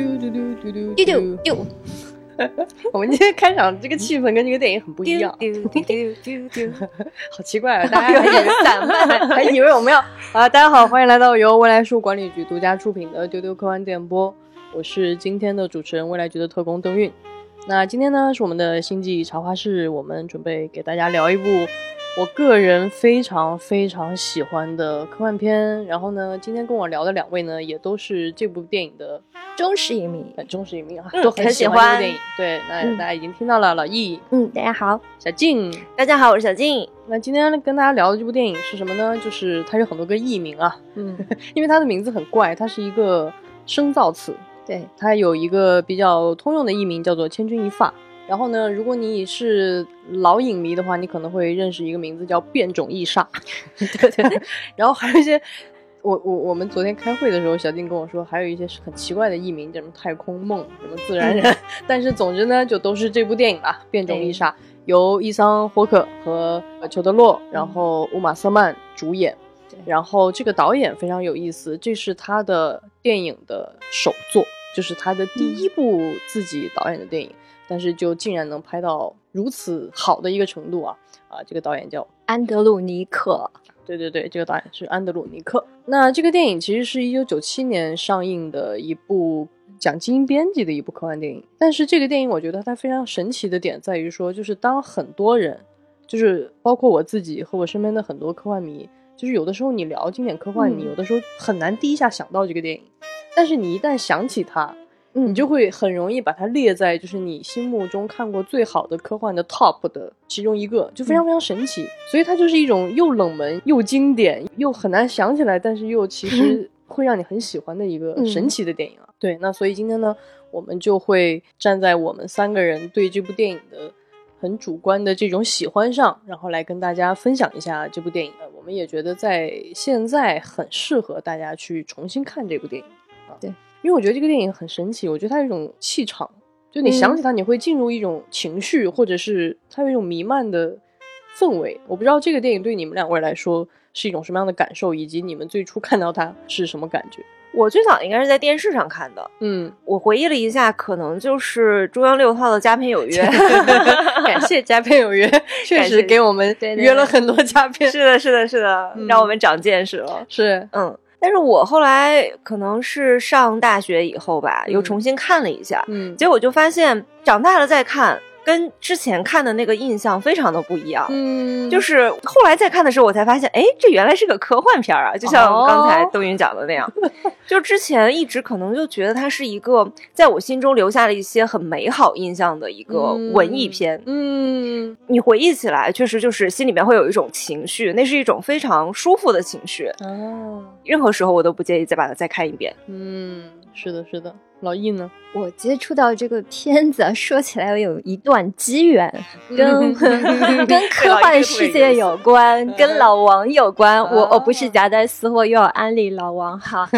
嘟嘟嘟嘟嘟丢丢丢 我们今天开场这个气氛跟这个电影很不一样，丢丢丢丢丢，好奇怪啊！大家还以为散漫。还以为我们要啊！大家好，欢迎来到由未来书管理局独家出品的丢丢科幻电波，我是今天的主持人，未来局的特工邓韵。那今天呢是我们的星际茶话室，我们准备给大家聊一部我个人非常非常喜欢的科幻片。然后呢，今天跟我聊的两位呢，也都是这部电影的忠实影迷，很忠实影迷啊，嗯都很很喜喜欢这部电影。对，那嗯大家已经听到了，老易、嗯，大家好，小静。大家好，我是小静。那今天跟大家聊的这部电影是什么呢？就是它有很多个译名啊，嗯，因为它的名字很怪，它是一个生造词，对，它有一个比较通用的译名叫做“千钧一发”。然后呢，如果你是老影迷的话，你可能会认识一个名字叫“变种异煞”。对对。然后还有一些，我我我们昨天开会的时候，小丁跟我说，还有一些是很奇怪的译名，叫什么“太空梦”、什么“自然人” 但是总之呢，就都是这部电影吧，《变种异煞》由伊桑霍克和裘德洛，然后乌玛瑟曼主演。对然后这个导演非常有意思，这是他的电影的首作，就是他的第一部自己导演的电影，但是就竟然能拍到如此好的一个程度啊啊！这个导演叫安德鲁尼克。对对对，这个导演是安德鲁尼克。那这个电影其实是一九九七年上映的一部讲基因编辑的一部科幻电影。但是这个电影，我觉得它非常神奇的点在于说，就是当很多人，就是包括我自己和我身边的很多科幻迷，就是有的时候你聊经典科幻，嗯你有的时候很难第一下想到这个电影，但是你一旦想起它，嗯你就会很容易把它列在就是你心目中看过最好的科幻的 top 的其中一个，就非常非常神奇。所以它就是一种又冷门又经典又很难想起来，但是又其实 会让你很喜欢的一个嗯神奇的电影啊。对，那所以今天呢，我们就会站在我们三个人对这部电影的很主观的这种喜欢上，然后来跟大家分享一下这部电影。呃我们也觉得在现在很适合大家去重新看这部电影啊。对。因为我觉得这个电影很神奇，我觉得它有一种气场，就你想起它，你会进入一种情绪，或者是它有一种弥漫的氛围。我不知道这个电影对你们两位来说是一种什么样的感受，以及你们最初看到它是什么感觉？我最早应该是在电视上看的。嗯，我回忆了一下，可能就是中央六套的《佳片有约》。感谢佳片有约，确实给我们约了很多佳片。是的，是的，是的，嗯让我们长见识了。是，嗯，但是我后来可能是上大学以后吧，又嗯。重新看了一下，嗯。结果就发现长大了再看，跟之前看的那个印象非常的不一样。嗯，就是后来再看的时候，我才发现，哎，这原来是个科幻片儿啊！就像哦刚才邓云讲的那样，就之前一直可能就觉得它是一个在我心中留下了一些很美好印象的一个文艺片。嗯你回忆起来，确实就是心里面会有一种情绪，那是一种非常舒服的情绪。哦，任何时候我都不介意再把它再看一遍。嗯，是的，是的。老易呢？我接触到这个片子，说起来有一段机缘，跟 跟科幻世界有关，跟老王有关。我我不是夹带私货又要安利老王哈，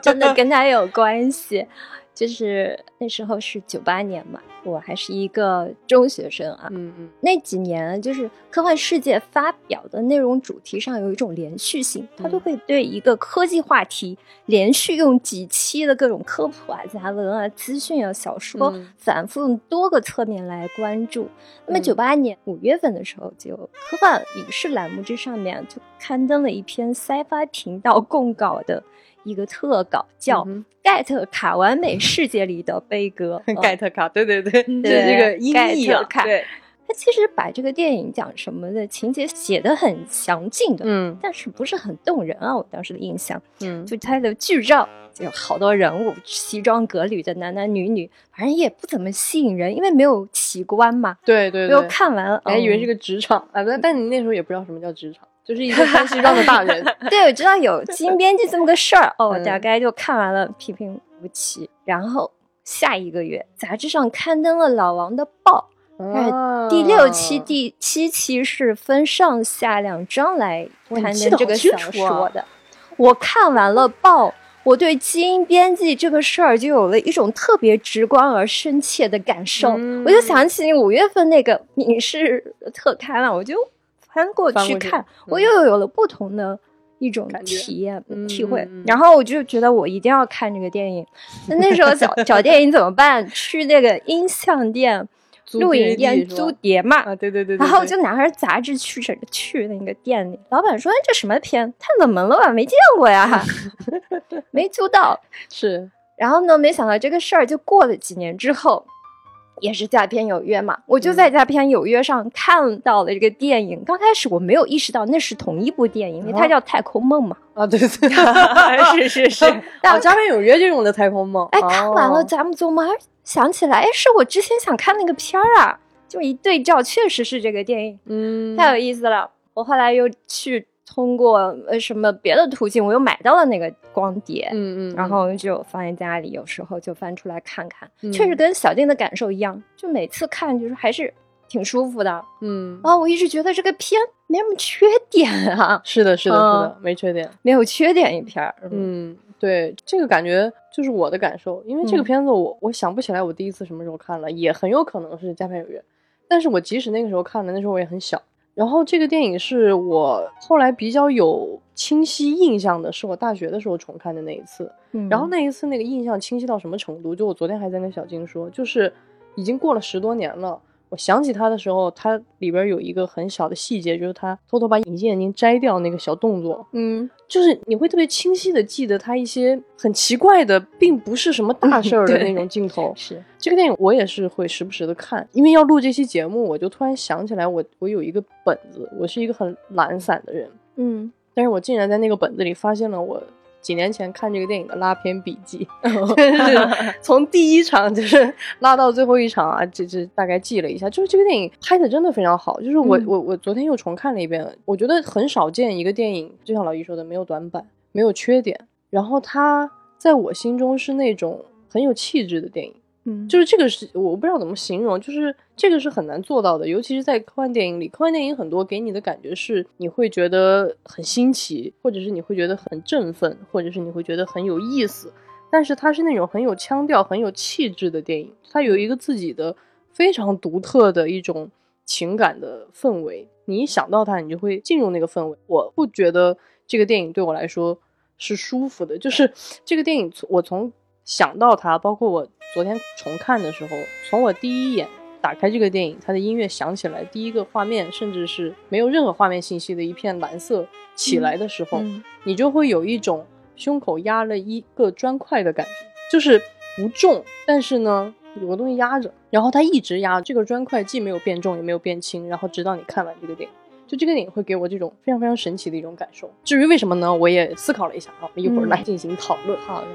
真的跟他有关系。就是那时候是九八年嘛，我还是一个中学生啊。嗯嗯。那几年，就是科幻世界发表的内容主题上有一种连续性，它都会对一个科技话题连续用几期的各种科普啊、杂文啊、资讯啊、小说，嗯。反复用多个侧面来关注。那么嗯。九八年五月份的时候，就科幻影视栏目这上面就刊登了一篇 Sci-Fi 频道供稿的一个特稿，叫嗯《盖特卡完美世界里的悲歌 》盖特卡，对对对，就是对这个音盖译啊，特卡对，他其实把这个电影讲什么的情节写的很详尽的，嗯但是不是很动人啊？我当时的印象，嗯，就他的剧照就有好多人物，西装革履的男男女女，反正也不怎么吸引人，因为没有奇观嘛。对对没有对，看完，嗯还以为是个职场啊，不，但你那时候也不知道什么叫职场，就是一个穿西装的大人。对，我知道有基因编辑这么个事儿，哦，大概就看完了，平平无奇。然后下一个月，杂志上刊登了老王的报，啊。第六期、第七期是分上下两章来刊登这个小说的。我看完了报，我对基因编辑这个事儿就有了一种特别直观而深切的感受。嗯。我就想起五月份那个影视特刊了，我就翻过去去看，我嗯又有了不同的一种体验、嗯体会。然后我就觉得我一定要看这个电影。那那时候找找电影怎么办？去那个音像店、租录影店租碟嘛。啊，对对对对然后对就拿着杂志去着去那个店里，老板说：“哎，这什么片？太冷门了吧，没见过呀，没租到。”是然后呢，没想到这个事儿就过了几年之后，也是佳片有约嘛，我就在佳片有约上看到了这个电影。刚开始我没有意识到那是同一部电影，因为它哦叫《太空梦》嘛。啊，对对对，是是 是，哦，加片有约这种的太空梦，哎，看完了哦咱们琢磨，哎想起来，哎，是我之前想看那个片儿啊，就一对照，确实是这个电影，嗯，太有意思了。我后来又去通过呃什么别的途径，我又买到了那个光碟。嗯嗯，然后就放在家里，有时候就翻出来看看，嗯确实跟小静的感受一样，就每次看就是还是挺舒服的。嗯，啊，我一直觉得这个片没什么缺点啊，是的，是的，是嗯的，没缺点。没有缺点一片儿。嗯，对，这个感觉就是我的感受，因为这个嗯片子我我想不起来我第一次什么时候看了，也很有可能是《家片有约》，但是我即使那个时候看了，那时候我也很小。然后这个电影是我后来比较有清晰印象的，是我大学的时候重看的那一次。嗯然后那一次那个印象清晰到什么程度？就我昨天还在跟小金说，就是已经过了十多年了。我想起他的时候，他里边有一个很小的细节，就是他偷偷把隐形眼镜摘掉那个小动作，嗯，就是你会特别清晰的记得他一些很奇怪的，并不是什么 大事儿的那种镜头。是，这个电影我也是会时不时的看，因为要录这期节目，我就突然想起来我，我有一个本子，我是一个很懒散的人，嗯，但是我竟然在那个本子里发现了我几年前看这个电影的拉片笔记，就 是 从第一场就是拉到最后一场啊，这这大概记了一下，就是这个电影拍的真的非常好，就是我、嗯。我我昨天又重看了一遍，我觉得很少见一个电影，就像老易说的，没有短板，没有缺点，然后它在我心中是那种很有气质的电影。嗯，就是这个是我不知道怎么形容，就是这个是很难做到的，尤其是在科幻电影里。科幻电影很多给你的感觉是你会觉得很新奇，或者是你会觉得很振奋，或者是你会觉得很有意思。但是它是那种很有腔调、很有气质的电影，它有一个自己的非常独特的一种情感的氛围。你一想到它，你就会进入那个氛围。我不觉得这个电影对我来说是舒服的，就是这个电影我从想到它，包括我昨天重看的时候，从我第一眼打开这个电影，它的音乐响起来，第一个画面甚至是没有任何画面信息的一片蓝色起来的时候，嗯你就会有一种胸口压了一个砖块的感觉，就是不重，但是呢有个东西压着，然后它一直压，这个砖块既没有变重也没有变轻，然后直到你看完这个电影。就这个电影会给我这种非常非常神奇的一种感受。至于为什么呢？我也思考了一下啊，我们一会儿嗯来进行讨论。好的，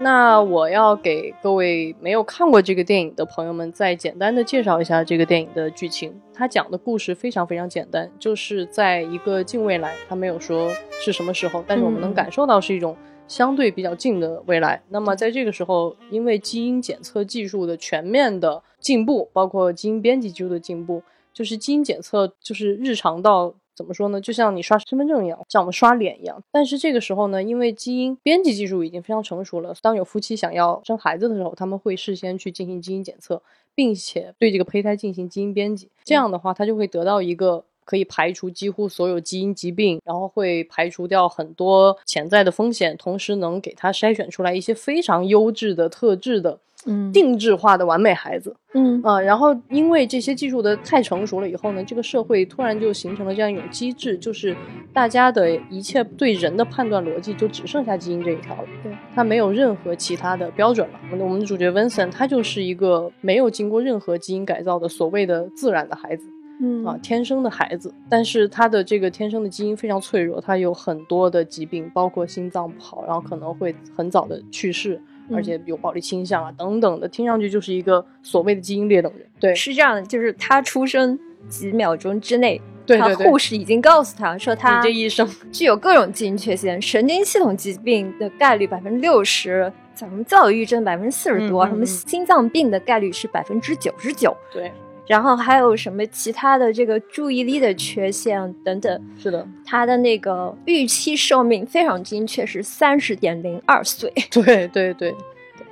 那我要给各位没有看过这个电影的朋友们再简单的介绍一下这个电影的剧情。它讲的故事非常非常简单，就是在一个近未来，它没有说是什么时候，但是我们能感受到是一种相对比较近的未来。那么在这个时候，因为基因检测技术的全面的进步，包括基因编辑技术的进步，就是基因检测就是日常到怎么说呢？就像你刷身份证一样，像我们刷脸一样。但是这个时候呢，因为基因编辑技术已经非常成熟了，当有夫妻想要生孩子的时候，他们会事先去进行基因检测，并且对这个胚胎进行基因编辑。这样的话，他就会得到一个。可以排除几乎所有基因疾病，然后会排除掉很多潜在的风险，同时能给他筛选出来一些非常优质的、特质的、嗯定制化的完美孩子。嗯啊、然后因为这些技术的太成熟了以后呢，这个社会突然就形成了这样一种机制，就是大家的一切对人的判断逻辑就只剩下基因这一条了，对，它没有任何其他的标准了。我们的我们的主角 Vincent 他就是一个没有经过任何基因改造的所谓的自然的孩子。嗯。啊，天生的孩子，但是他的这个天生的基因非常脆弱，他有很多的疾病，包括心脏不好，然后可能会很早的去世，而且有暴力倾向啊等等的，听上去就是一个所谓的基因劣等人。对，是这样的，就是他出生几秒钟之内，他对对对护士已经告诉他说他你这一生，具有各种基因缺陷，神经系统疾病的概率百分之六十，什么躁郁症百分之四十多，什么心脏病的概率是百分之九十九，对，然后还有什么其他的这个注意力的缺陷等等，是的，他的那个预期寿命非常精确，是三十点零二岁。对对对，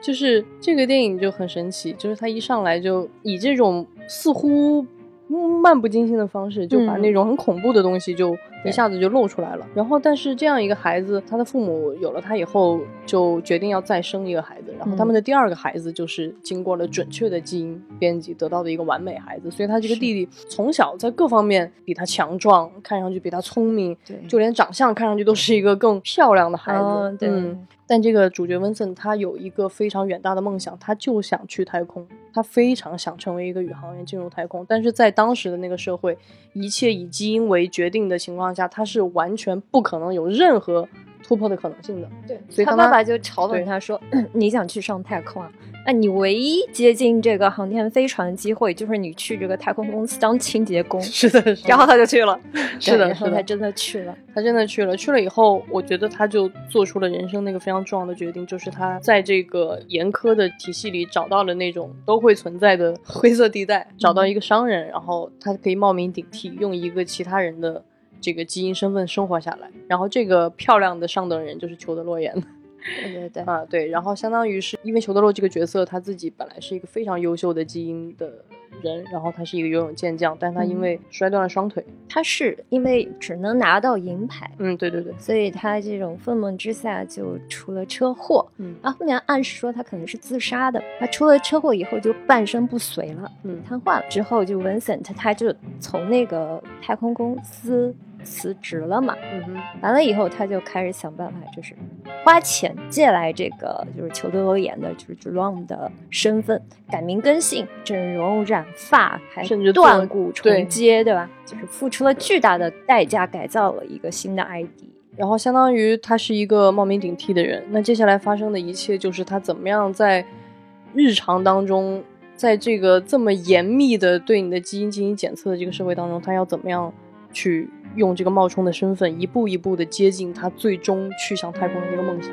就是这个电影就很神奇，就是他一上来就以这种似乎漫不经心的方式，就把嗯那种很恐怖的东西就一下子就露出来了。然后，但是这样一个孩子，他的父母有了他以后，就决定要再生一个孩子。然后他们的第二个孩子就是经过了准确的基因编辑得到的一个完美孩子。所以他这个弟弟从小在各方面比他强壮，看上去比他聪明，就连长相看上去都是一个更漂亮的孩子。哦对嗯但这个主角温森他有一个非常远大的梦想，他就想去太空，他非常想成为一个宇航员进入太空。但是在当时的那个社会，一切以基因为决定的情况下，他是完全不可能有任何突破的可能性的。对，所以当他他爸爸就嘲讽他说：“你想去上太空啊？那你唯一接近这个航天飞船的机会，就是你去这个太空公司当清洁工。是的，是”的然后他就去了，是的，他真的去了。他真的去了。去了以后，我觉得他就做出了人生那个非常重要的决定，就是他在这个严苛的体系里找到了那种都会存在的灰色地带，找到一个商人，然后他可以冒名顶替，用一个其他人的这个基因身份生活下来。然后这个漂亮的上等人就是裘德洛演的。对对对，啊，对，然后相当于是因为裘德洛这个角色他自己本来是一个非常优秀的基因的人，然后他是一个游泳健将，但他因嗯为摔断了双腿，他是因为只能拿到银牌，嗯，对对对，所以他这种愤懑之下就出了车祸。嗯然后后面暗示说他可能是自杀的。他出了车祸以后就半身不遂了，嗯瘫痪了。之后就 Vincent 他就从那个太空公司辞职了嘛。嗯哼，完了以后，他就开始想办法，就是花钱借来这个就是裘德罗演的，就是 Jerome 的身份，改名更姓、整容、染发，还甚至断骨重接，对吧？就是付出了巨大的代价，改造了一个新的 ID。然后相当于他是一个冒名顶替的人，那接下来发生的一切就是他怎么样在日常当中，在这个这么严密的对你的基因进行检测的这个社会当中，他要怎么样去用这个冒充的身份，一步一步的接近他最终去向太空的这个梦想。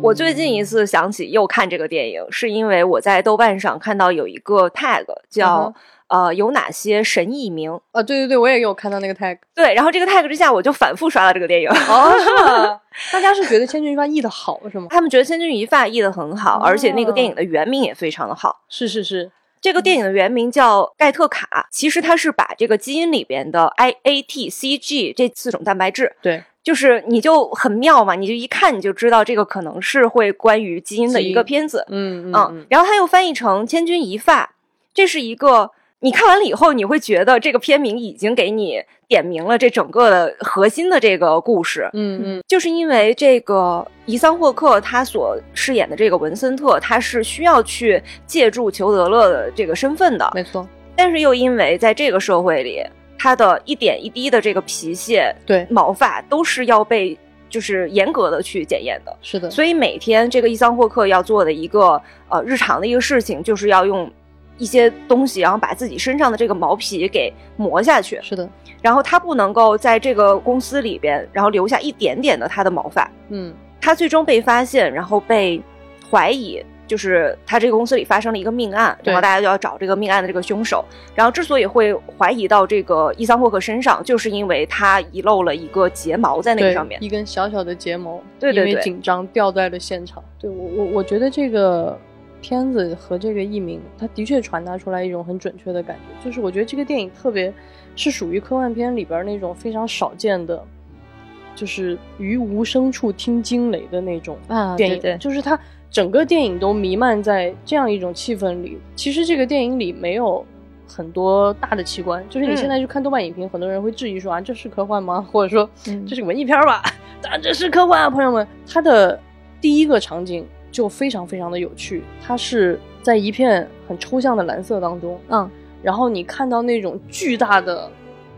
我最近一次想起又看这个电影，是因为我在豆瓣上看到有一个 tag 叫、嗯呃有哪些神译名，啊，对对对，我也有看到那个 tag。对，然后这个 tag 之下我就反复刷了这个电影。哦，是吗？大家是觉得千钧一发译的好是吗？他们觉得《千钧一发》译的很好，而且那个电影的原名也非常的好。是是是，这个电影的原名叫《盖特卡》，其实它是把这个基因里边的 I、A、T、C、G 这四种蛋白质，对，就是你就很妙嘛，你就一看你就知道这个可能是会关于基因的一个片子。嗯嗯嗯，然后它又翻译成《千钧一发》，这是一个你看完了以后，你会觉得这个片名已经给你点明了这整个的核心的这个故事。嗯嗯就是因为这个伊桑霍克他所饰演的这个文森特，他是需要去借助裘德勒的这个身份的，没错，但是又因为在这个社会里，他的一点一滴的这个皮屑、对，毛发都是要被就是严格的去检验的。是的，所以每天这个伊桑霍克要做的一个呃日常的一个事情，就是要用一些东西，然后把自己身上的这个毛皮给磨下去，是的，然后他不能够在这个公司里边，然后留下一点点的他的毛发。嗯他最终被发现，然后被怀疑。就是他这个公司里发生了一个命案，然后大家就要找这个命案的这个凶手。然后之所以会怀疑到这个伊桑霍克身上，就是因为他遗漏了一个睫毛在那个上面。一根小小的睫毛，对对对因为紧张掉在了现场。对我我我觉得这个片子和这个译名，它的确传达出来一种很准确的感觉，就是我觉得这个电影特别是属于科幻片里边那种非常少见的。就是于无声处听惊雷的那种啊电影，对对就是它整个电影都弥漫在这样一种气氛里。其实这个电影里没有很多大的奇观，就是你嗯现在去看豆瓣影评，很多人会质疑说啊，这是科幻吗？或者说嗯这是文艺片吧？当然这是科幻啊，朋友们。它的第一个场景就非常非常的有趣，它是在一片很抽象的蓝色当中，嗯，然后你看到那种巨大的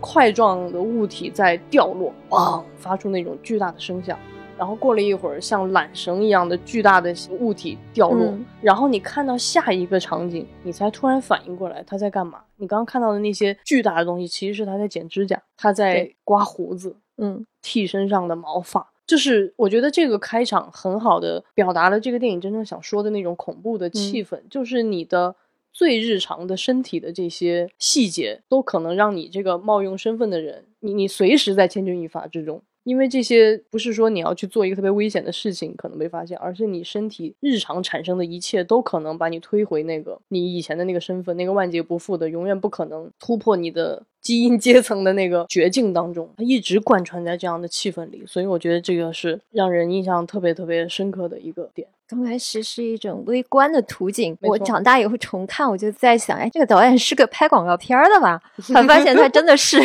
块状的物体在掉落，砰，发出那种巨大的声响。然后过了一会儿，像缆绳一样的巨大的物体掉落，嗯然后你看到下一个场景，你才突然反应过来他在干嘛。你刚刚看到的那些巨大的东西，其实是他在剪指甲，他在刮胡子，嗯剃身上的毛发。就是我觉得这个开场很好的表达了这个电影真正想说的那种恐怖的气氛，就是你的最日常的身体的这些细节，都可能让你这个冒用身份的人，你你随时在千钧一发之中。因为这些不是说你要去做一个特别危险的事情可能被发现，而是你身体日常产生的一切都可能把你推回那个你以前的那个身份，那个万劫不复的、永远不可能突破你的 基因阶层的那个绝境当中。它一直贯穿在这样的气氛里，所以我觉得这个是让人印象特别特别深刻的一个点。刚开始是一种微观的图景，我长大以后重看，我就在想，哎，这个导演是个拍广告片儿的吧？才发现他真的是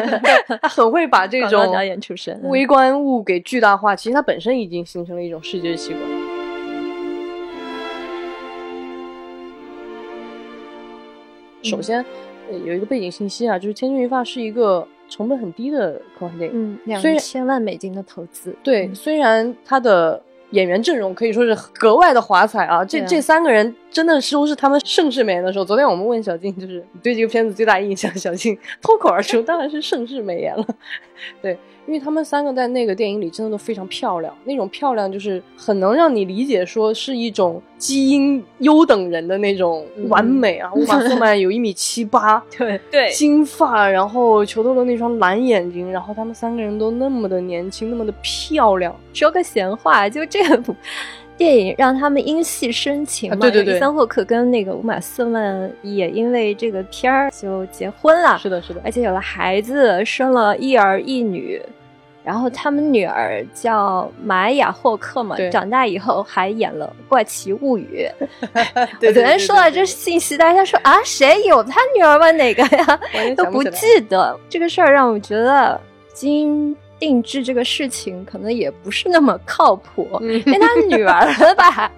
他很会把这 种导演出身。微观物给巨大化，其实他本身已经形成了一种视觉习惯。首先，呃有一个背景信息啊，就是《千钧一发》是一个成本很低的科幻电影。嗯，两千万美金的投资，对，嗯虽然它的演员阵容可以说是格外的华彩啊，这啊这三个人真的似乎是他们盛世美颜的时候。昨天我们问小静，就是你对这个片子最大印象，小静脱口而出，当然是盛世美颜了。对，因为他们三个在那个电影里真的都非常漂亮，那种漂亮就是很能让你理解说是一种基因优等人的那种完美啊。乌玛瑟曼有一米七八，对对金发，然后裘德罗那双蓝眼睛，然后他们三个人都那么的年轻，那么的漂亮。说个闲话，就这部电影让他们因戏生情嘛。啊对对对伊桑霍克跟那个乌玛瑟曼也因为这个片儿就结婚了，是的，是的，而且有了孩子，生了一儿一女。然后他们女儿叫玛雅霍克嘛，长大以后还演了《怪奇物语》。对我昨天收到这信息，大家说啊，谁有他女儿吗？哪个呀？都不记。记得这个事儿，让我觉得基因定制这个事情可能也不是那么靠谱。嗯因为他女 儿吧，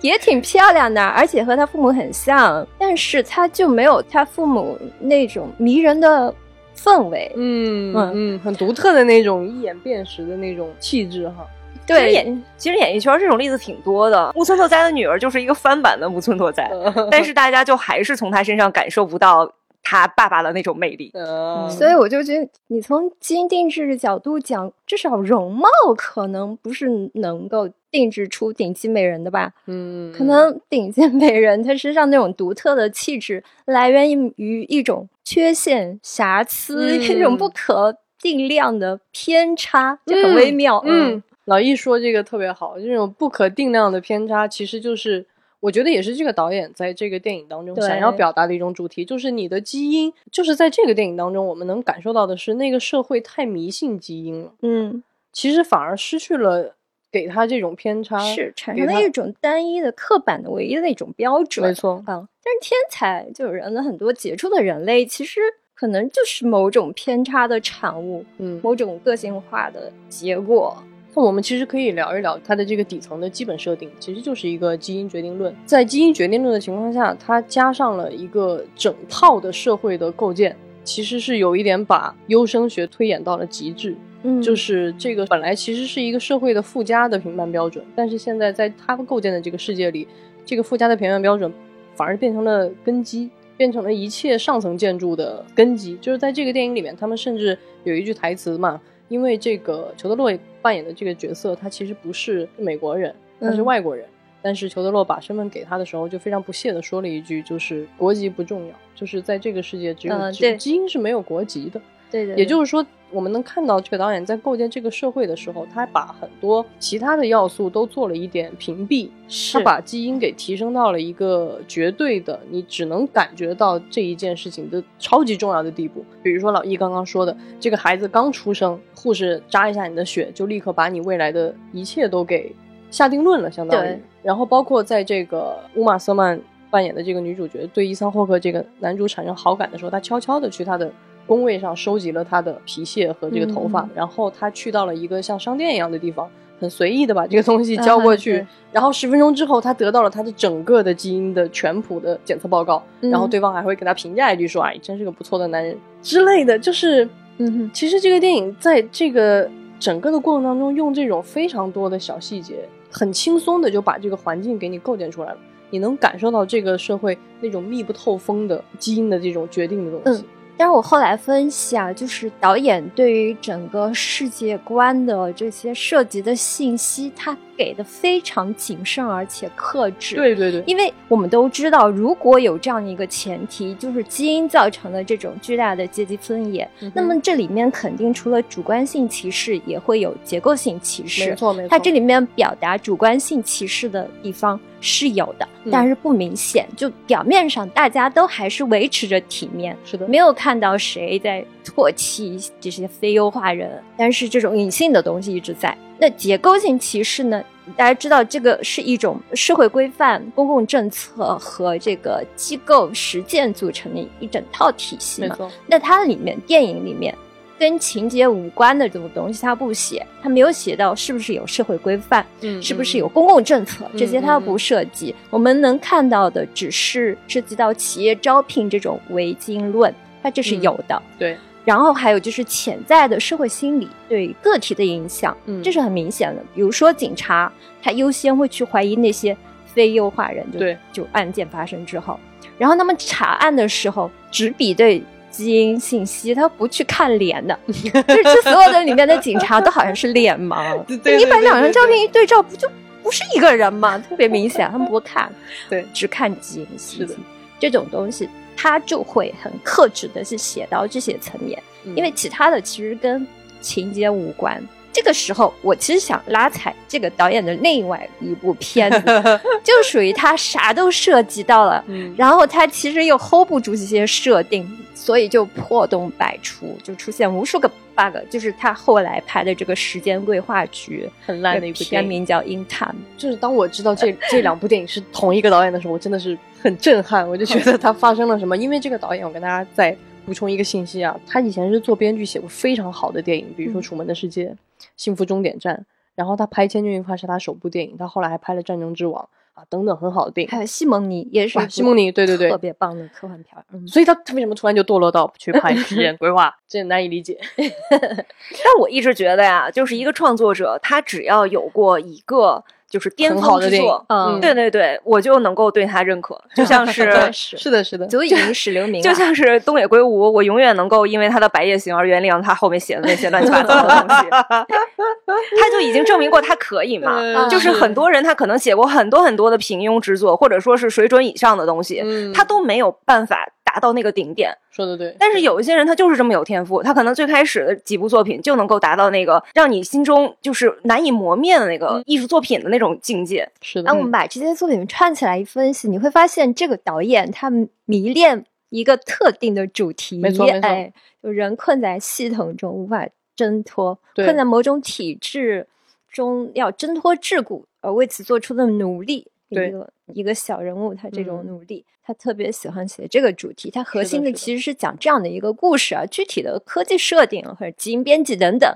也挺漂亮的，而且和他父母很像，但是他就没有他父母那种迷人的氛围。嗯嗯嗯，很独特的那种一眼辨识的那种气质哈。对，演其实演艺圈这种例子挺多的。木村拓哉的女儿就是一个翻版的木村拓哉，但是大家就还是从他身上感受不到他爸爸的那种魅力。嗯，所以我就觉得，你从基因定制的角度讲，至少容貌可能不是能够定制出顶级美人的吧？嗯，可能顶尖美人她身上那种独特的气质，来源于一种缺陷、瑕疵，嗯一种不可定量的偏差，就很微妙。嗯，老易说这个特别好，这种不可定量的偏差，其实就是我觉得也是这个导演在这个电影当中想要表达的一种主题，就是你的基因，就是在这个电影当中，我们能感受到的是那个社会太迷信基因了，嗯，其实反而失去了给他这种偏差，是产生了一种单一的、刻板的、唯一的一种标准。没错，啊，但是天才就有人的很多杰出的人类，其实可能就是某种偏差的产物，嗯，某种个性化的结果。那我们其实可以聊一聊它的这个底层的基本设定，其实就是一个基因决定论。在基因决定论的情况下，它加上了一个整套的社会的构建，其实是有一点把优生学推演到了极致。嗯就是这个本来其实是一个社会的附加的评判标准，但是现在在他构建的这个世界里，这个附加的评判标准反而变成了根基，变成了一切上层建筑的根基。就是在这个电影里面，他们甚至有一句台词嘛，因为这个裘德洛扮演的这个角色，他其实不是美国人，他是嗯外国人。但是裘德洛把身份给他的时候，就非常不屑地说了一句，就是国籍不重要，就是在这个世界只有基因是没有国籍的。对的，也就是说，我们能看到这个导演在构建这个社会的时候，他把很多其他的要素都做了一点屏蔽，他把基因给提升到了一个绝对的，你只能感觉到这一件事情的超级重要的地步。比如说老易刚刚说的，这个孩子刚出生，护士扎一下你的血，就立刻把你未来的一切都给下定论了，相当于。然后包括在这个乌玛瑟曼扮演的这个女主角对伊桑霍克这个男主产生好感的时候，她悄悄的去他的工位上收集了他的皮屑和这个头发，嗯然后他去到了一个像商店一样的地方，很随意的把这个东西交过去，啊然后十分钟之后，他得到了他的整个的基因的全谱的检测报告，嗯然后对方还会给他评价一句说：“哎，真是个不错的男人之类的。”就是，嗯哼其实这个电影在这个整个的过程当中，用这种非常多的小细节，很轻松的就把这个环境给你构建出来了。你能感受到这个社会那种密不透风的基因的这种决定的东西。但是我后来分析啊，就是导演对于整个世界观的这些涉及的信息，他给的非常谨慎而且克制。对对对，因为我们都知道，如果有这样的一个前提，就是基因造成的这种巨大的阶级分野，嗯那么这里面肯定除了主观性歧视，也会有结构性歧视。没错没错，它这里面表达主观性歧视的地方是有的，嗯但是不明显。就表面上大家都还是维持着体面，是的，没有看到谁在唾弃这些非优化人，但是这种隐性的东西一直在。那结构性歧视呢？大家知道，这个是一种社会规范、公共政策和这个机构实践组成的一整套体系嘛。那它里面电影里面跟情节无关的这种东西，它不写，它没有写到是不是有社会规范，嗯是不是有公共政策，嗯这些它不涉及。我们能看到的只是涉及到企业招聘这种唯金论，它这是嗯有的。对，然后还有就是潜在的社会心理对个体的影响，嗯这是很明显的。比如说警察，他优先会去怀疑那些非优化人，就对，就案件发生之后，然后他们查案的时候只比对基因信息，他不去看脸的，就是这所有的里面的警察都好像是脸盲，对对你把两张照片一对照，不就不是一个人吗？特别明显，他们不看，对只看基因信息，这种东西。他就会很克制的去写到这些层面，嗯因为其他的其实跟情节无关。这个时候，我其实想拉踩这个导演的另外一部片子，就属于他啥都涉及到了，嗯，然后他其实又 hold 不住这些设定，所以就破洞百出，就出现无数个 bug。就是他后来拍的这个时间规划局，很烂的一部。片名叫《In Time》。就是当我知道这 这两部电影是同一个导演的时候，我真的是很震撼，我就觉得 他发生了什么。因为这个导演，我跟大家再补充一个信息啊，他以前是做编剧，写过非常好的电影，比如说嗯《楚门的世界》《幸福终点站》，然后他拍《千钧一发》是他首部电影，他后来还拍了《战争之王》啊等等很好的电影。还有西蒙尼也是西蒙尼对对对特别棒的科幻片。嗯，所以他他为什么突然就堕落到去拍时间规划，这难以理解。但我一直觉得呀，就是一个创作者，他只要有过一个就是巅峰之作，嗯对对对，我就能够对他认可，就像是 是 是的，是的，足以引史留名啊。就像是东野圭吾，我永远能够因为他的《白夜行》而原谅他后面写的那些乱七八糟的东西。他就已经证明过他可以嘛。嗯就是很多人他可能写过很多很多的平庸之作，或者说是水准以上的东西，嗯他都没有办法达到那个顶点。说的对，但是有一些人他就是这么有天赋，他可能最开始的几部作品就能够达到那个让你心中就是难以磨灭的那个嗯艺术作品的那种境界。是的那，我们把这些作品串起来一分析，你会发现这个导演他迷恋一个特定的主题，没错没错哎，就人困在系统中无法挣脱，困在某种体制中要挣脱桎梏，而为此做出的努力。一个一个小人物，他这种嗯努力，他特别喜欢写这个主题。他核心的其实是讲这样的一个故事啊，具体的科技设定或者基因编辑等等，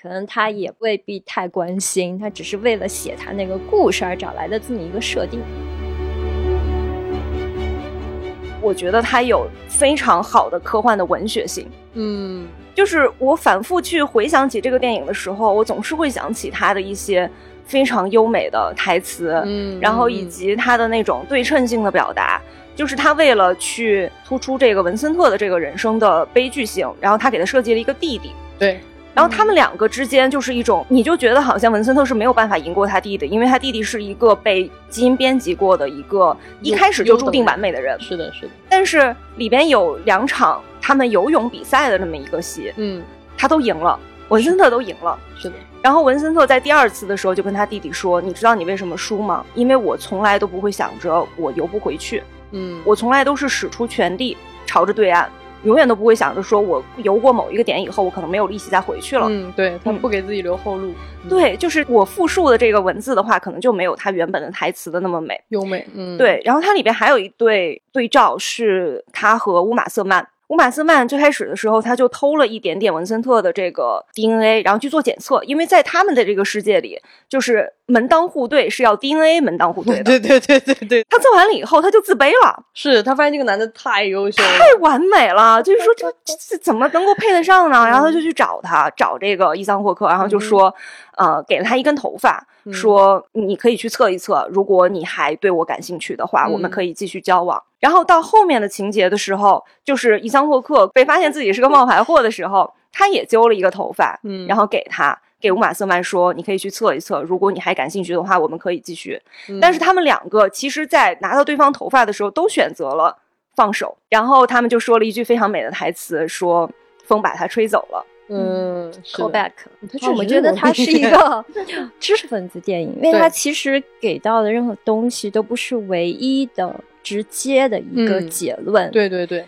可能他也未必太关心，他只是为了写他那个故事而找来的这么一个设定。我觉得他有非常好的科幻的文学性。嗯，就是我反复去回想起这个电影的时候，我总是会想起它的一些非常优美的台词，嗯然后嗯以及他的那种对称性的表达。就是他为了去突出这个文森特的这个人生的悲剧性，然后他给他设计了一个弟弟，对，然后他们两个之间就是一种，你就觉得好像文森特是没有办法赢过他弟弟，因为他弟弟是一个被基因编辑过的一个一开始就注定完美的人。是的，是的，但是里边有两场他们游泳比赛的这么一个戏，嗯，他都赢了，文森特都赢了。是的，然后文森特在第二次的时候就跟他弟弟说：“你知道你为什么输吗？因为我从来都不会想着我游不回去，嗯，我从来都是使出全力朝着对岸，永远都不会想着说我游过某一个点以后，我可能没有力气再回去了。嗯，对他嗯不给自己留后路，嗯，对，就是我复述的这个文字的话，可能就没有他原本的台词的那么美。优美，嗯，，对，然后它里边还有一对对照，是他和乌玛瑟曼。乌玛斯曼最开始的时候，他就偷了一点点文森特的这个 DNA，然后去做检测，因为在他们的这个世界里，就是门当户对是要 DNA 门当户对的。对对对对对，他做完了以后，他就自卑了，是他发现这个男的太优秀了，太完美了，就是说这这这怎么能够配得上呢？然后他就去找他，找这个伊桑霍克，然后就说，呃，给了他一根头发，嗯。说你可以去测一测，如果你还对我感兴趣的话，嗯。我们可以继续交往。然后到后面的情节的时候，就是伊桑霍克被发现自己是个冒牌货的时候，他也揪了一个头发，嗯。然后给他，给乌玛瑟曼说：“你可以去测一测，如果你还感兴趣的话，我们可以继续。”嗯但是他们两个其实，在拿到对方头发的时候，都选择了放手。然后他们就说了一句非常美的台词，说：“风把它吹走了。嗯 call back。我觉得它是一个知识分子电影，因为它其实给到的任何东西都不是唯一的、直接的一个嗯结论。，对对对，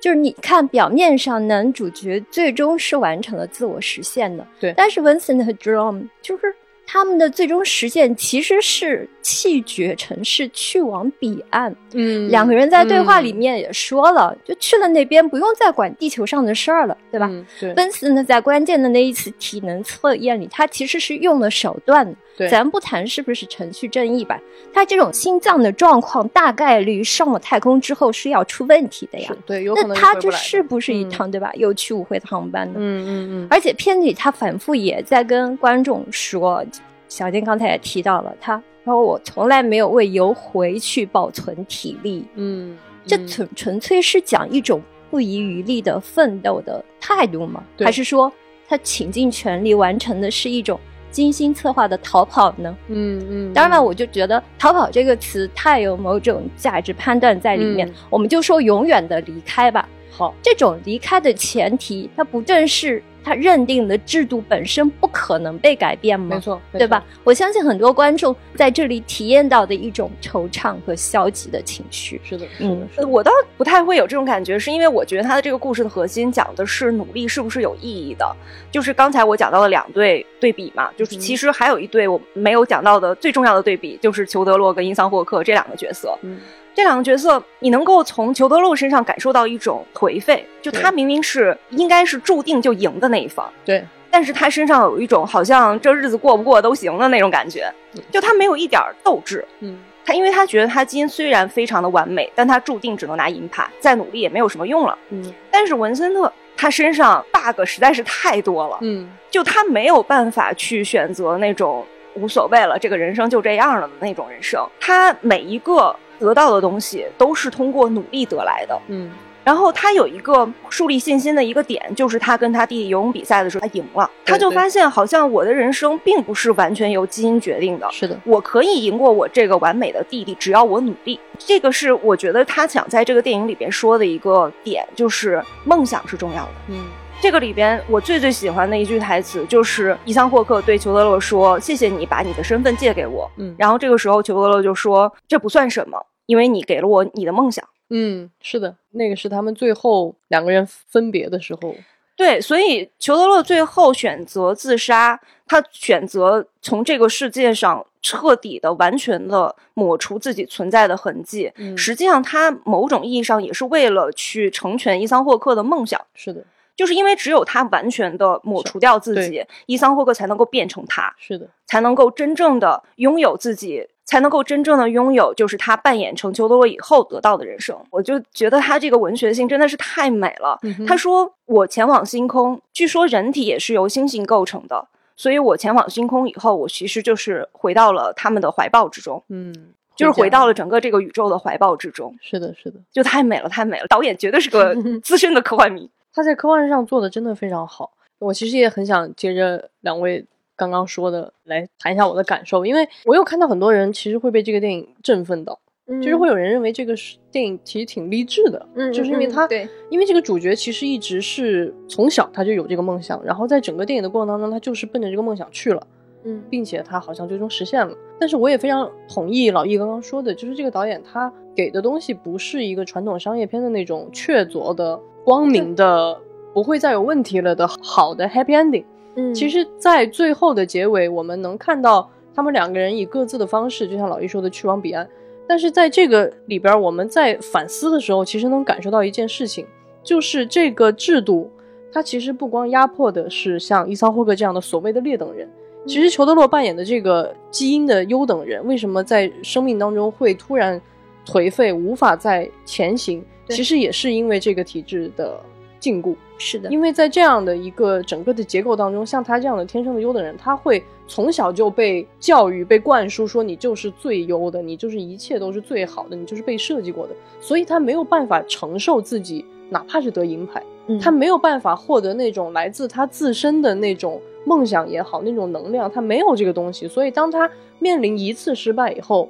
就是你看表面上男主角最终是完成了自我实现的，对但是 Vincent 和 Jerome 就是他们的最终实现其实是弃绝城市，去往彼岸。嗯两个人在对话里面也说了，就去了那边不用再管地球上的事儿了，对吧？嗯对温斯呢，在关键的那一次体能测验里，他其实是用了手段的。对咱不谈是不是程序正义吧，他这种心脏的状况，大概率上了太空之后是要出问题的呀。对，有可能那他这是不是一嗯趟、对吧？有去无回的航班呢？嗯嗯嗯，而且片子里他反复也在跟观众说，小金刚才也提到了，他说我从来没有为游回去保存体力，嗯，这嗯纯纯粹是讲一种不遗余力的奋斗的态度吗？对还是说他倾尽全力完成的是一种精心策划的逃跑呢？嗯嗯，当然了，嗯我就觉得“逃跑”这个词太有某种价值判断在里面，嗯我们就说永远的离开吧。好，这种离开的前提，它不正是他认定的制度本身不可能被改变吗？没错，没对吧？？我相信很多观众在这里体验到的一种惆怅和消极的情绪。是的，是嗯的，是呃，的，我倒不太会有这种感觉，是因为我觉得他的这个故事的核心讲的是努力是不是有意义的。就是刚才我讲到了两对对比嘛，就是嗯其实还有一对我没有讲到的最重要的对比，就是裘德洛跟伊桑霍克这两个角色。嗯这两个角色，你能够从裘德洛身上感受到一种颓废，就他明明是应该是注定就赢的那一方，对，但是他身上有一种好像这日子过不过都行的那种感觉，就他没有一点斗志。嗯他因为他觉得他基因虽然非常的完美，但他注定只能拿银牌，再努力也没有什么用了。嗯但是文森特他身上 bug 实在是太多了，嗯就他没有办法去选择那种无所谓了，这个人生就这样了的那种人生。他每一个得到的东西都是通过努力得来的。嗯然后他有一个树立信心的一个点，就是他跟他弟弟游泳比赛的时候，他赢了，他就发现好像我的人生并不是完全由基因决定的，是的，我可以赢过我这个完美的弟弟，只要我努力。这个是我觉得他想在这个电影里边说的一个点，就是梦想是重要的。嗯这个里边我最最喜欢的一句台词就是伊桑霍克对裘德洛说：“谢谢你把你的身份借给我。”嗯，然后这个时候裘德洛就说：“这不算什么，因为你给了我你的梦想。”嗯，是的，那个是他们最后两个人分别的时候，对，所以裘德洛最后选择自杀，他选择从这个世界上彻底的、完全的抹除自己存在的痕迹。嗯实际上，他某种意义上也是为了去成全伊桑霍克的梦想，是的，就是因为只有他完全的抹除掉自己，伊桑霍克才能够变成他，是的，才能够真正的拥有自己。才能够真正的拥有，就是他扮演成裘德洛以后得到的人生。我就觉得他这个文学性真的是太美了。嗯他说：“我前往星空，据说人体也是由星星构成的，所以我前往星空以后，我其实就是回到了他们的怀抱之中，嗯，就是回到，了整个这个宇宙的怀抱之中，是的，是的，就太美了，太美了。导演绝对是个 资深的科幻迷。他在科幻上做的真的非常好。我其实也很想接着两位刚刚说的来谈一下我的感受，因为我有看到很多人其实会被这个电影振奋到，就是会有人认为这个是电影其实挺励志的，嗯，就是因为他，对，因为这个主角其实一直是从小他就有这个梦想，然后在整个电影的过程当中，他就是奔着这个梦想去了。嗯并且他好像最终实现了。但是我也非常同意老易刚刚说的，就是这个导演他给的东西不是一个传统商业片的那种确凿的、光明的、不会再有问题了的好的 happy ending。嗯，其实，在最后的结尾，我们能看到他们两个人以各自的方式，就像老易说的去往彼岸。但是在这个里边，我们在反思的时候，其实能感受到一件事情，就是这个制度，它其实不光压迫的是像伊桑霍克这样的所谓的劣等人，其实裘德洛扮演的这个基因的优等人，为什么在生命当中会突然颓废，无法再前行？对其实也是因为这个体制的禁锢。是的，因为在这样的一个整个的结构当中，像他这样的天生的优等人，他会从小就被教育、被灌输说你就是最优的，你就是一切都是最好的，你就是被设计过的，所以他没有办法承受自己，哪怕是得银牌，嗯他没有办法获得那种来自他自身的那种梦想也好，那种能量，他没有这个东西，所以当他面临一次失败以后。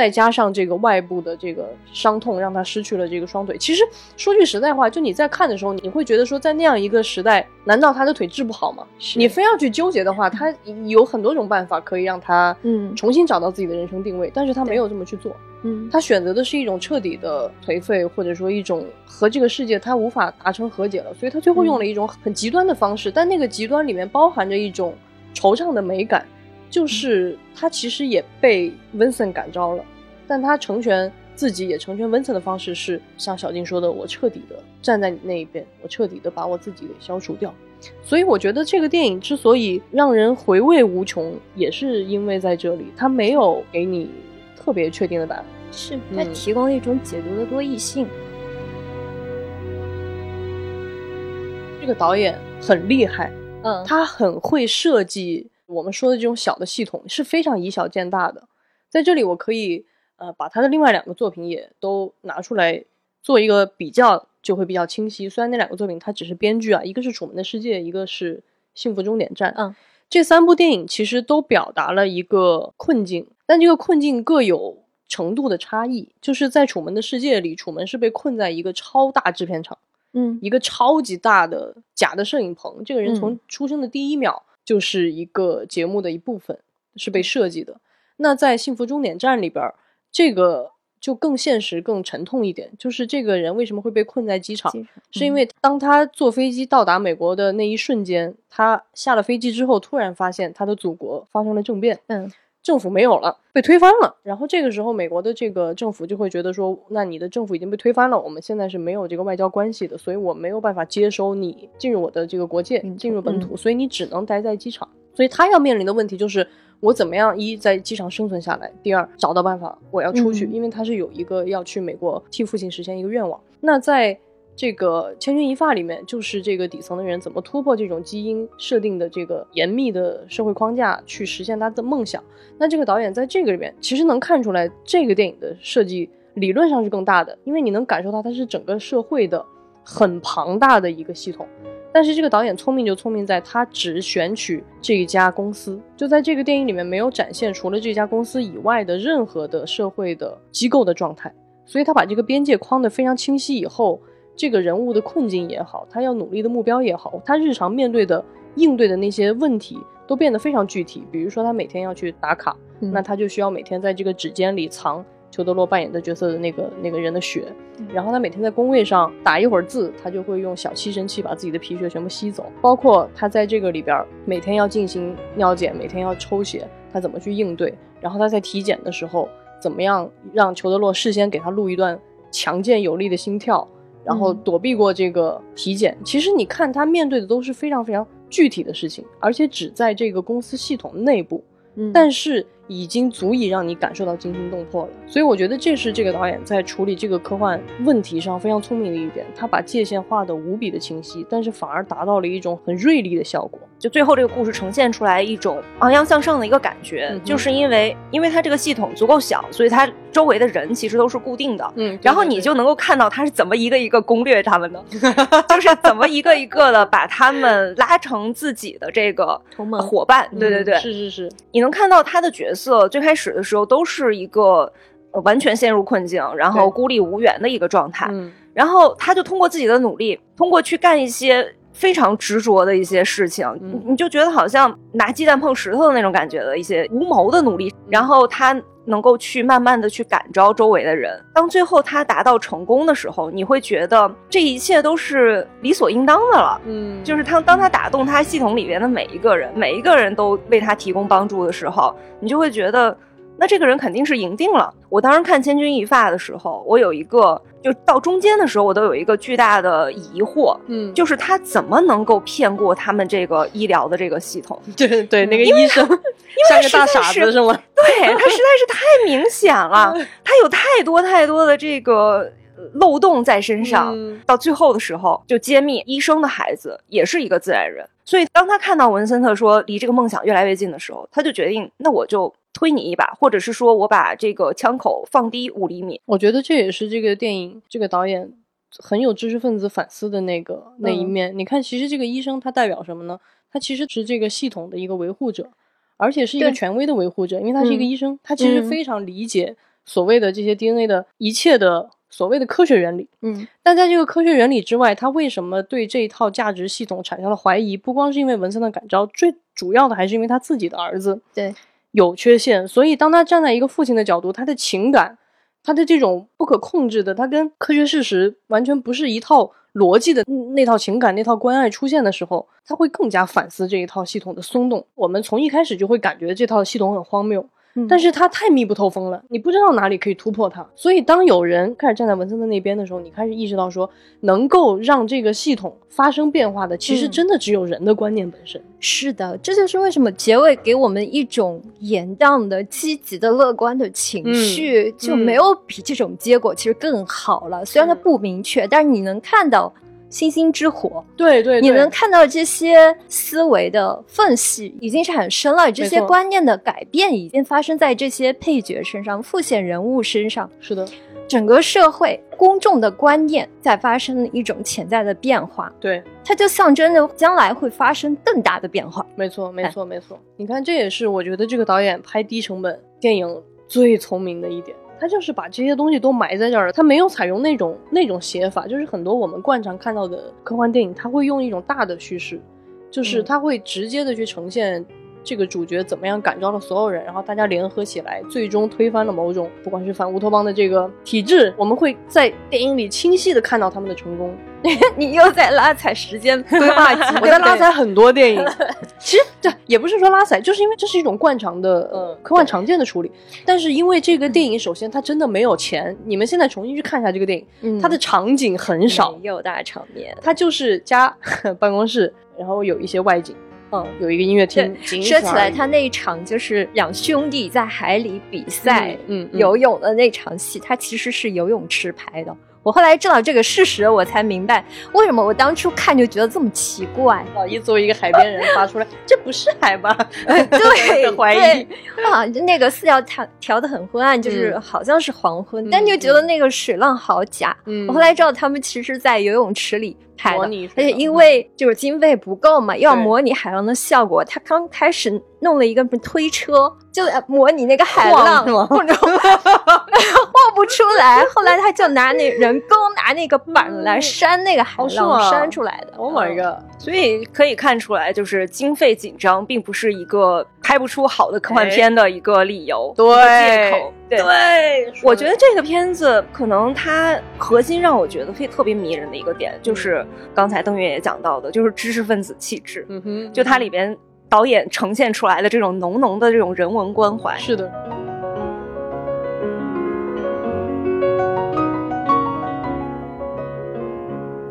再加上这个外部的这个伤痛，让他失去了这个双腿。其实说句实在话，就你在看的时候，你会觉得说，在那样一个时代，难道他的腿治不好吗？你非要去纠结的话，他有很多种办法可以让他嗯重新找到自己的人生定位，但是他没有这么去做。嗯，他选择的是一种彻底的颓废，或者说一种和这个世界他无法达成和解了，所以他最后用了一种很极端的方式，但那个极端里面包含着一种惆怅的美感。就是他其实也被 Vincent 感召了，但他成全自己也成全 Vincent 的方式是像小静说的，我彻底的站在你那一边，我彻底的把我自己给消除掉。所以我觉得这个电影之所以让人回味无穷，也是因为在这里他没有给你特别确定的答案，是他提供了一种解读的多义性。这个导演很厉害，嗯，他很会设计。我们说的这种小的系统是非常以小见大的，在这里我可以呃把他的另外两个作品也都拿出来做一个比较，就会比较清晰。虽然那两个作品他只是编剧啊，一个是《楚门的世界》，一个是《幸福终点站》。嗯，这三部电影其实都表达了一个困境，但这个困境各有程度的差异。就是在《楚门的世界》里，楚门是被困在一个超大制片厂，嗯，一个超级大的假的摄影棚。这个人从出生的第一秒。就是一个节目的一部分，是被设计的。那在《幸福终点站》里边，这个就更现实、更沉痛一点。就是这个人为什么会被困在机场？是因为当他坐飞机到达美国的那一瞬间，他下了飞机之后，突然发现他的祖国发生了政变。嗯。政府没有了，被推翻了。然后这个时候，美国的这个政府就会觉得说，那你的政府已经被推翻了，我们现在是没有这个外交关系的，所以我没有办法接收你进入我的这个国界，进入本土，所以你只能待在机场。所以他要面临的问题就是，我怎么样一在机场生存下来，第二找到办法我要出去，因为他是有一个要去美国替父亲实现一个愿望。那在这个《千钧一发》里面，就是这个底层的人怎么突破这种基因设定的这个严密的社会框架，去实现他的梦想。那这个导演在这个里面，其实能看出来，这个电影的设计理论上是更大的，因为你能感受到它是整个社会的很庞大的一个系统。但是这个导演聪明就聪明在，他只选取这一家公司，就在这个电影里面没有展现除了这家公司以外的任何的社会的机构的状态，所以他把这个边界框得非常清晰以后。这个人物的困境也好，他要努力的目标也好，他日常面对的、应对的那些问题都变得非常具体。比如说，他每天要去打卡，那他就需要每天在这个指尖里藏裘德洛扮演的角色的那个那个人的血。然后他每天在工位上打一会儿字，他就会用小吸尘器把自己的皮屑全部吸走。包括他在这个里边每天要进行尿检，每天要抽血，他怎么去应对？然后他在体检的时候，怎么样让裘德洛事先给他录一段强健有力的心跳？然后躲避过这个体检。其实你看他面对的都是非常非常具体的事情，而且只在这个公司系统内部。嗯，但是。已经足以让你感受到惊心动魄了，所以我觉得这是这个导演在处理这个科幻问题上非常聪明的一点，他把界限画的无比的清晰，但是反而达到了一种很锐利的效果。就最后这个故事呈现出来一种昂扬向上的一个感觉，就是因为因为它这个系统足够小，所以它周围的人其实都是固定的，嗯，然后你就能够看到他是怎么一个一个攻略他们的，就是怎么一个一个的把他们拉成自己的这个伙伴，对对对，是是是，你能看到他的角色最开始的。的时候都是一个完全陷入困境，然后孤立无援的一个状态。嗯，然后他就通过自己的努力，通过去干一些非常执着的一些事情，你你就觉得好像拿鸡蛋碰石头的那种感觉的一些无谋的努力。然后他能够去慢慢的去感召周围的人。当最后他达到成功的时候，你会觉得这一切都是理所应当的了。嗯，就是他当他打动他系统里边的每一个人，每一个人都为他提供帮助的时候，你就会觉得。那这个人肯定是赢定了。我当时看《千钧一发》的时候，我有一个，就到中间的时候，我都有一个巨大的疑惑，嗯，就是他怎么能够骗过他们这个医疗的这个系统？对对，那个医生 像个大傻子是吗？对他实在是太明显了，他有太多太多的这个漏洞在身上。到最后的时候，就揭秘医生的孩子也是一个自然人。所以当他看到文森特说离这个梦想越来越近的时候，他就决定，那我就。推你一把，或者是说我把这个枪口放低五厘米。我觉得这也是这个电影这个导演很有知识分子反思的那个那一面。你看，其实这个医生他代表什么呢？他其实是这个系统的一个维护者，而且是一个权威的维护者，因为他是一个嗯医生，他其实嗯非常理解所谓的这些 DNA 的一切的所谓的科学原理。嗯但在这个科学原理之外，他为什么对这一套价值系统产生了怀疑？不光是因为文森的感召，最主要的还是因为他自己的儿子对有缺陷。所以，当他站在一个父亲的角度，他的情感，他的这种不可控制的，他跟科学事实完全不是一套逻辑的那套情感、那套关爱出现的时候，他会更加反思这一套系统的松动。我们从一开始就会感觉这套系统很荒谬。嗯但是它太密不透风了，你不知道哪里可以突破它。所以当有人开始站在文森特那边的时候，你开始意识到说，能够让这个系统发生变化的，其实嗯真的只有人的观念本身。是的，这就是为什么结尾给我们一种延宕的、积极的、乐观的情绪，就没有比这种结果其实更好了。虽然它不明确，但是你能看到星星之火，对对你能看到这些思维的缝隙已经产生了，这些观念的改变已经发生在这些配角身上、复线人物身上。是的，整个社会公众的观念在发生一种潜在的变化，对，它就象征着将来会发生更大的变化。没错，没错，没错。你看，这也是我觉得这个导演拍低成本电影最聪明的一点。他就是把这些东西都埋在这儿了，他没有采用那种那种写法，就是很多我们惯常看到的科幻电影，他会用一种大的叙事，就是嗯。他会直接的去呈现这个主角怎么样感召了所有人，然后大家联合起来，最终推翻了某种不管是反乌托邦的这个体制，我们会在电影里清晰的看到他们的成功。你又在拉踩时间 规划机，我在拉踩很多电影，其实这也不是说拉踩，就是因为这是一种惯常的呃嗯科幻常见的处理。但是因为这个电影，首先它真的没有钱，你们现在重新去看一下这个电影，嗯它的场景很少，没有大场面。它就是家办公室，然后有一些外景，嗯，有一个音乐厅。说起来，他那一场就是两兄弟在海里比赛嗯游泳的那场戏，他其实是游泳池拍的。我后来知道这个事实，我才明白为什么我当初看就觉得这么奇怪。老一作为一个海边人发出来，这不是海吧？对，的怀疑对。啊，那个色调调调的很昏暗，就是嗯好像是黄昏，嗯但就觉得那个水浪好假。嗯我后来知道他们其实在游泳池里拍的模拟，而且因为就是经费不够嘛，要模拟海浪的效果，他刚开始弄了一个推车，就呃模拟那个海浪，是吗或者 晃不出来。后来他就拿那人工拿那个板来扇那个海浪，扇出来的。Oh my god！所以可以看出来，就是经费紧张，并不是一个拍不出好的科幻片的一个理由、对借口。对，对，我觉得这个片子可能它核心让我觉得非特别迷人的一个点，就是刚才邓月也讲到的，就是知识分子气质。嗯哼，就它里边导演呈现出来的这种浓浓的这种人文关怀，是的，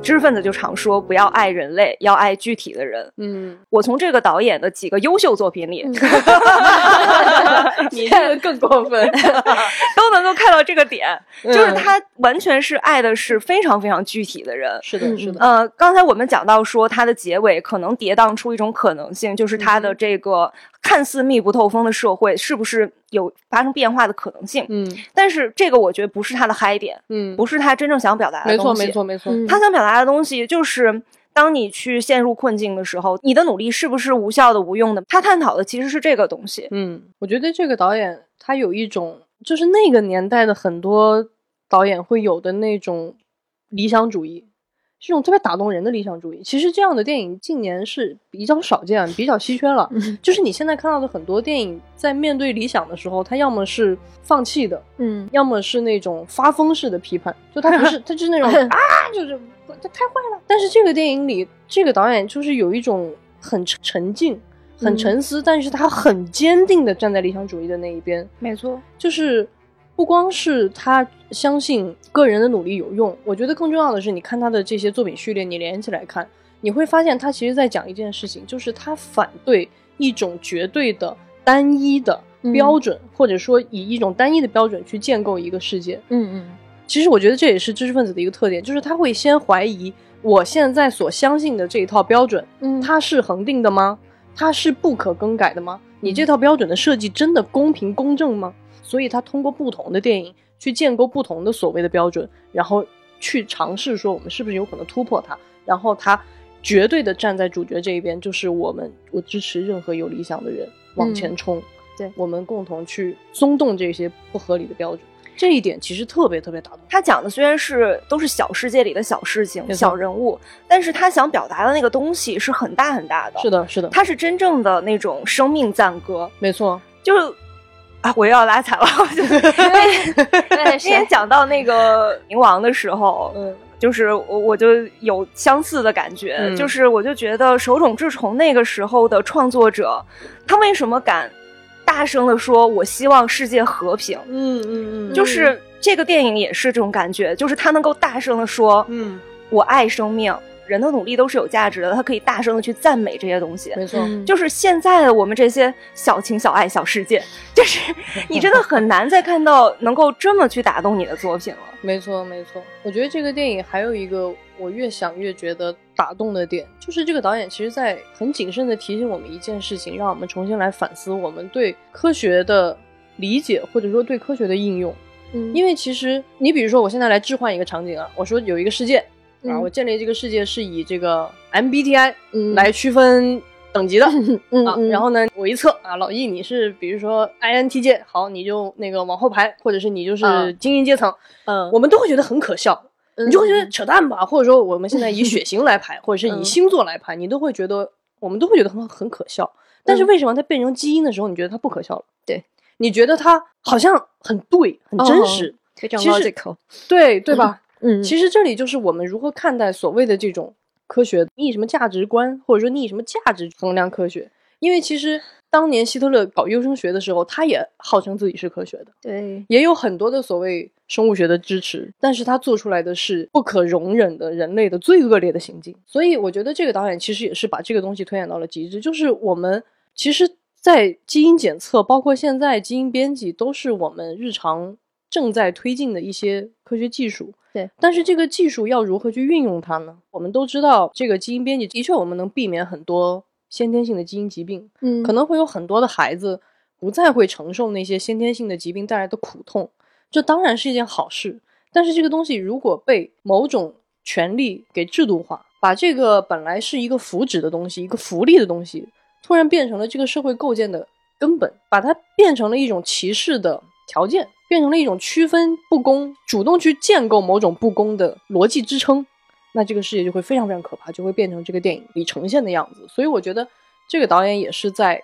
知识分子就常说不要爱人类，要爱具体的人。嗯，我从这个导演的几个优秀作品里，你这个更过分，都能够看到这个点，就是嗯他完全是爱的是非常非常具体的人。是的，嗯是的，呃，刚才我们讲到说，他的结尾可能跌宕出一种可能性，就是他的这个看似密不透风的社会，是不是有发生变化的可能性？嗯但是这个我觉得不是他的嗨点，嗯，不是他真正想表达的没错，东西。没错，没错，嗯他想表达的东西就是，当你去陷入困境的时候，你的努力是不是无效的、无用的？他探讨的其实是这个东西。嗯，我觉得这个导演他有一种，就是那个年代的很多导演会有的那种理想主义，是一种特别打动人的理想主义。其实这样的电影近年是比较少见、比较稀缺了。就是你现在看到的很多电影，在面对理想的时候，它要么是放弃的，嗯要么是那种发疯式的批判，就他不是，他就是那种啊，就是这太坏了。但是这个电影里，这个导演就是有一种很沉沉静、很嗯沉思，但是他很坚定的站在理想主义的那一边，没错，就是不光是他相信个人的努力有用，我觉得更重要的是，你看他的这些作品序列，你连起来看，你会发现他其实在讲一件事情，就是他反对一种绝对的单一的嗯标准，或者说以一种单一的标准去建构一个世界。嗯嗯其实我觉得这也是知识分子的一个特点，就是他会先怀疑我现在所相信的这一套标准，嗯，它是恒定的吗？它是不可更改的吗？你这套标准的设计真的公平公正吗？所以他通过不同的电影去建构不同的所谓的标准，然后去尝试说我们是不是有可能突破它，然后他绝对的站在主角这一边，就是我们我支持任何有理想的人往前冲，对我们共同去松动这些不合理的标准。这一点其实特别特别打动。他讲的虽然是都是小世界里的小事情、小人物，但是他想表达的那个东西是很大很大的。是的，是的，他是真正的那种生命赞歌，没错，就是啊，我又要拉踩了，就 是。对，那天讲到那个冥王的时候，嗯，就是我我就有相似的感觉，嗯。就是我就觉得手冢治虫那个时候的创作者，他为什么敢大声的说“我希望世界和平”？嗯嗯嗯，就是这个电影也是这种感觉，就是他能够大声的说嗯，“我爱生命”，人的努力都是有价值的，他可以大声的去赞美这些东西。没错，嗯就是现在的我们这些小情小爱小世界，就是你真的很难再看到能够这么去打动你的作品了。没错，没错。我觉得这个电影还有一个我越想越觉得打动的点，就是这个导演其实在很谨慎的提醒我们一件事情，让我们重新来反思我们对科学的理解，或者说对科学的应用。嗯因为其实你比如说，我现在来置换一个场景啊，我说有一个世界啊，嗯我建立这个世界是以这个 MBTI 嗯来区分等级的。啊，嗯嗯然后呢，我一测啊，老易你是比如说 INTJ，好，你就那个往后排，或者是你就是嗯精英阶层，嗯我们都会觉得很可笑，你就会觉得嗯扯淡吧，或者说我们现在以 血型来排，或者是以嗯星座来排，你都会觉得我们都会觉得很很可笑。但是嗯为什么它变成基因的时候，你觉得它不可笑了？对，你觉得它好像很对，很真实，非常其实 logical，对对吧？嗯，其实这里就是我们如何看待所谓的这种科学，你以什么价值观，或者说你以什么价值衡量科学？因为其实当年希特勒搞优生学的时候，他也号称自己是科学的，对，也有很多的所谓生物学的支持，但是他做出来的是不可容忍的人类的最恶劣的行径。所以我觉得这个导演其实也是把这个东西推演到了极致，就是我们其实，在基因检测，包括现在基因编辑，都是我们日常正在推进的一些科学技术。对，但是这个技术要如何去运用它呢？我们都知道，这个基因编辑的确我们能避免很多先天性的基因疾病，嗯可能会有很多的孩子不再会承受那些先天性的疾病带来的苦痛，这当然是一件好事。但是这个东西如果被某种权利给制度化，把这个本来是一个福祉的东西、一个福利的东西，突然变成了这个社会构建的根本，把它变成了一种歧视的条件，变成了一种区分不公、主动去建构某种不公的逻辑支撑。那这个世界就会非常非常可怕，就会变成这个电影里呈现的样子。所以我觉得这个导演也是在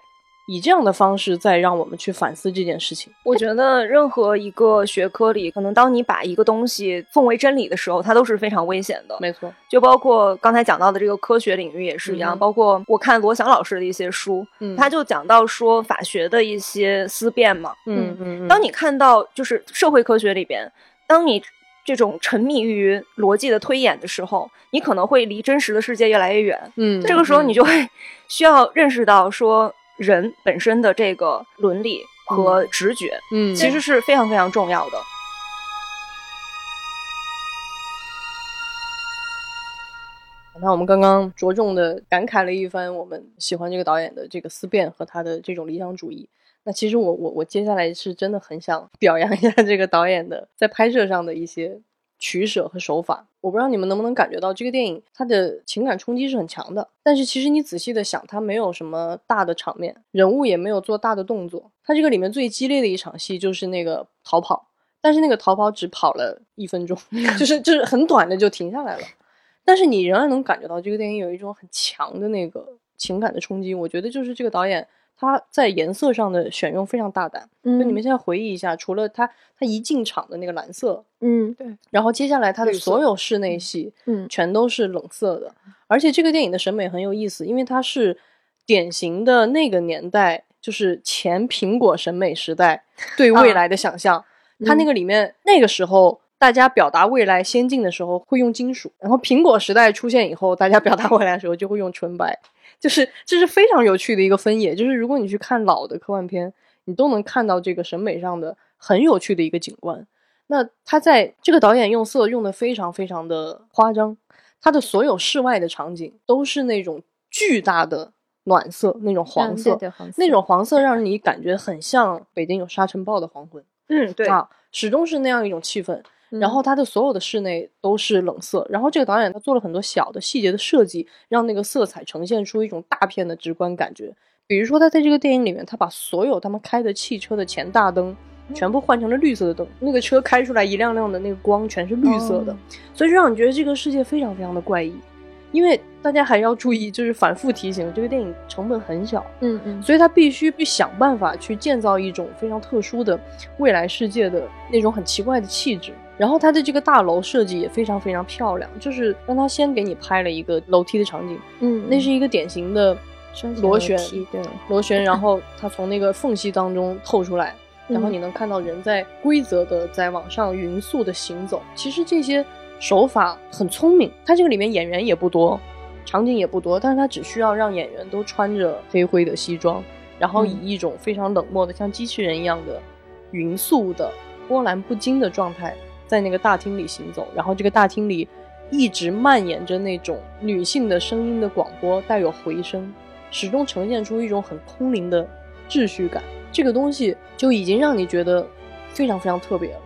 以这样的方式再让我们去反思这件事情。我觉得任何一个学科里，可能当你把一个东西奉为真理的时候，它都是非常危险的。没错，就包括刚才讲到的这个科学领域也是一样，嗯包括我看罗翔老师的一些书，嗯他就讲到说法学的一些思辨嘛。嗯嗯，当你看到就是社会科学里边，当你这种沉迷于逻辑的推演的时候，你可能会离真实的世界越来越远。嗯这个时候，你就会需要认识到说，人本身的这个伦理和直觉，嗯其实是非常非常重要的。那我们刚刚着重的感慨了一番，我们喜欢这个导演的这个思辨和他的这种理想主义。那其实我我我接下来是真的很想表扬一下这个导演的在拍摄上的一些取舍和手法。我不知道你们能不能感觉到这个电影它的情感冲击是很强的，但是其实你仔细的想，它没有什么大的场面，人物也没有做大的动作。它这个里面最激烈的一场戏就是那个逃跑，但是那个逃跑只跑了一分钟，就是就是很短的就停下来了。但是你仍然能感觉到这个电影有一种很强的那个情感的冲击。我觉得就是这个导演他在颜色上的选用非常大胆。嗯，就你们现在回忆一下，除了他他一进场的那个蓝色，嗯对然后接下来他的所有室内戏，嗯全都是冷色的。而且这个电影的审美很有意思，因为它是典型的那个年代，就是前苹果审美时代 对未来的想象。它那个里面那个时候。大家表达未来先进的时候会用金属，然后苹果时代出现以后，大家表达未来的时候就会用纯白，就是这是非常有趣的一个分野。就是如果你去看老的科幻片，你都能看到这个审美上的很有趣的一个景观。那他在这个导演用色用的非常非常的夸张，他的所有室外的场景都是那种巨大的暖色，那种黄色，那种黄色让你感觉很像北京有沙尘暴的黄昏。嗯，对，啊，始终是那样一种气氛。然后它的所有的室内都是冷色，然后这个导演他做了很多小的细节的设计，让那个色彩呈现出一种大片的直观感觉。比如说他在这个电影里面，他把所有他们开的汽车的前大灯全部换成了绿色的灯，那个车开出来一亮亮的那个光全是绿色的，哦所以让你觉得这个世界非常非常的怪异。因为大家还要注意，就是反复提醒，这个电影成本很小，嗯嗯所以他必须去想办法去建造一种非常特殊的未来世界的那种很奇怪的气质。然后它的这个大楼设计也非常非常漂亮，就是让他先给你拍了一个楼梯的场景，嗯，那是一个典型的螺旋对，螺旋，然后它从那个缝隙当中透出来，然后你能看到人在规则的在往上匀速的行走。其实这些手法很聪明，它这个里面演员也不多，场景也不多，但是它只需要让演员都穿着黑灰的西装，然后以嗯一种非常冷漠的像机器人一样的匀速的波澜不惊的状态，在那个大厅里行走，然后这个大厅里一直蔓延着那种女性的声音的广播，带有回声。始终呈现出一种很空灵的秩序感，这个东西就已经让你觉得非常非常特别了。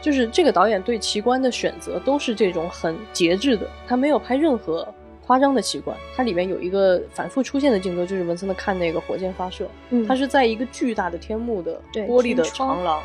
就是这个导演对奇观的选择都是这种很节制的，他没有拍任何夸张的奇观。它里面有一个反复出现的镜头，就是文森特看那个火箭发射，嗯它是在一个巨大的天幕的玻璃的长廊，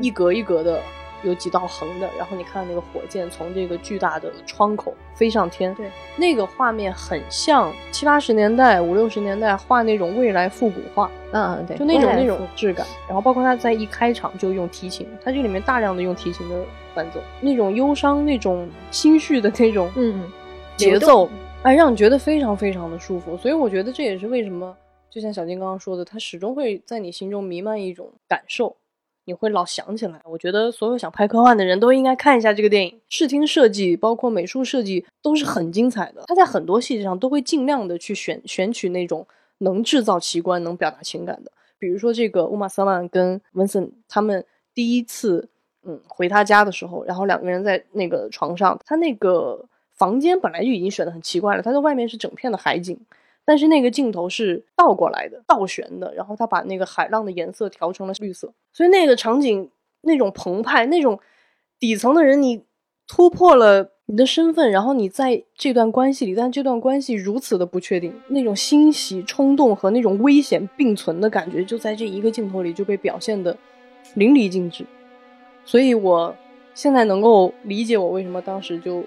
一格一格的有几道横的，然后你看那个火箭从这个巨大的窗口飞上天，对，那个画面很像七八十年代、五六十年代画那种未来复古画，嗯对，就那种那种质感。然后包括他在一开场就用提琴，他这里面大量的用提琴的伴奏，那种忧伤、那种心绪的那种嗯节奏，哎，让你觉得非常非常的舒服。所以我觉得这也是为什么，就像小金刚刚说的，它始终会在你心中弥漫一种感受。你会老想起来，我觉得所有想拍科幻的人都应该看一下这个电影。视听设计，包括美术设计，都是很精彩的。它在很多细节上都会尽量的去选选取那种能制造奇观、能表达情感的。比如说这个乌玛瑟曼跟文森他们第一次嗯回他家的时候，然后两个人在那个床上，他那个房间本来就已经选的很奇怪了，它的外面是整片的海景。但是那个镜头是倒过来的，倒悬的，然后他把那个海浪的颜色调成了绿色，所以那个场景那种澎湃，那种底层的人，你突破了你的身份，然后你在这段关系里，但这段关系如此的不确定，那种欣喜、冲动和那种危险并存的感觉，就在这一个镜头里就被表现的淋漓尽致。所以我现在能够理解我为什么当时就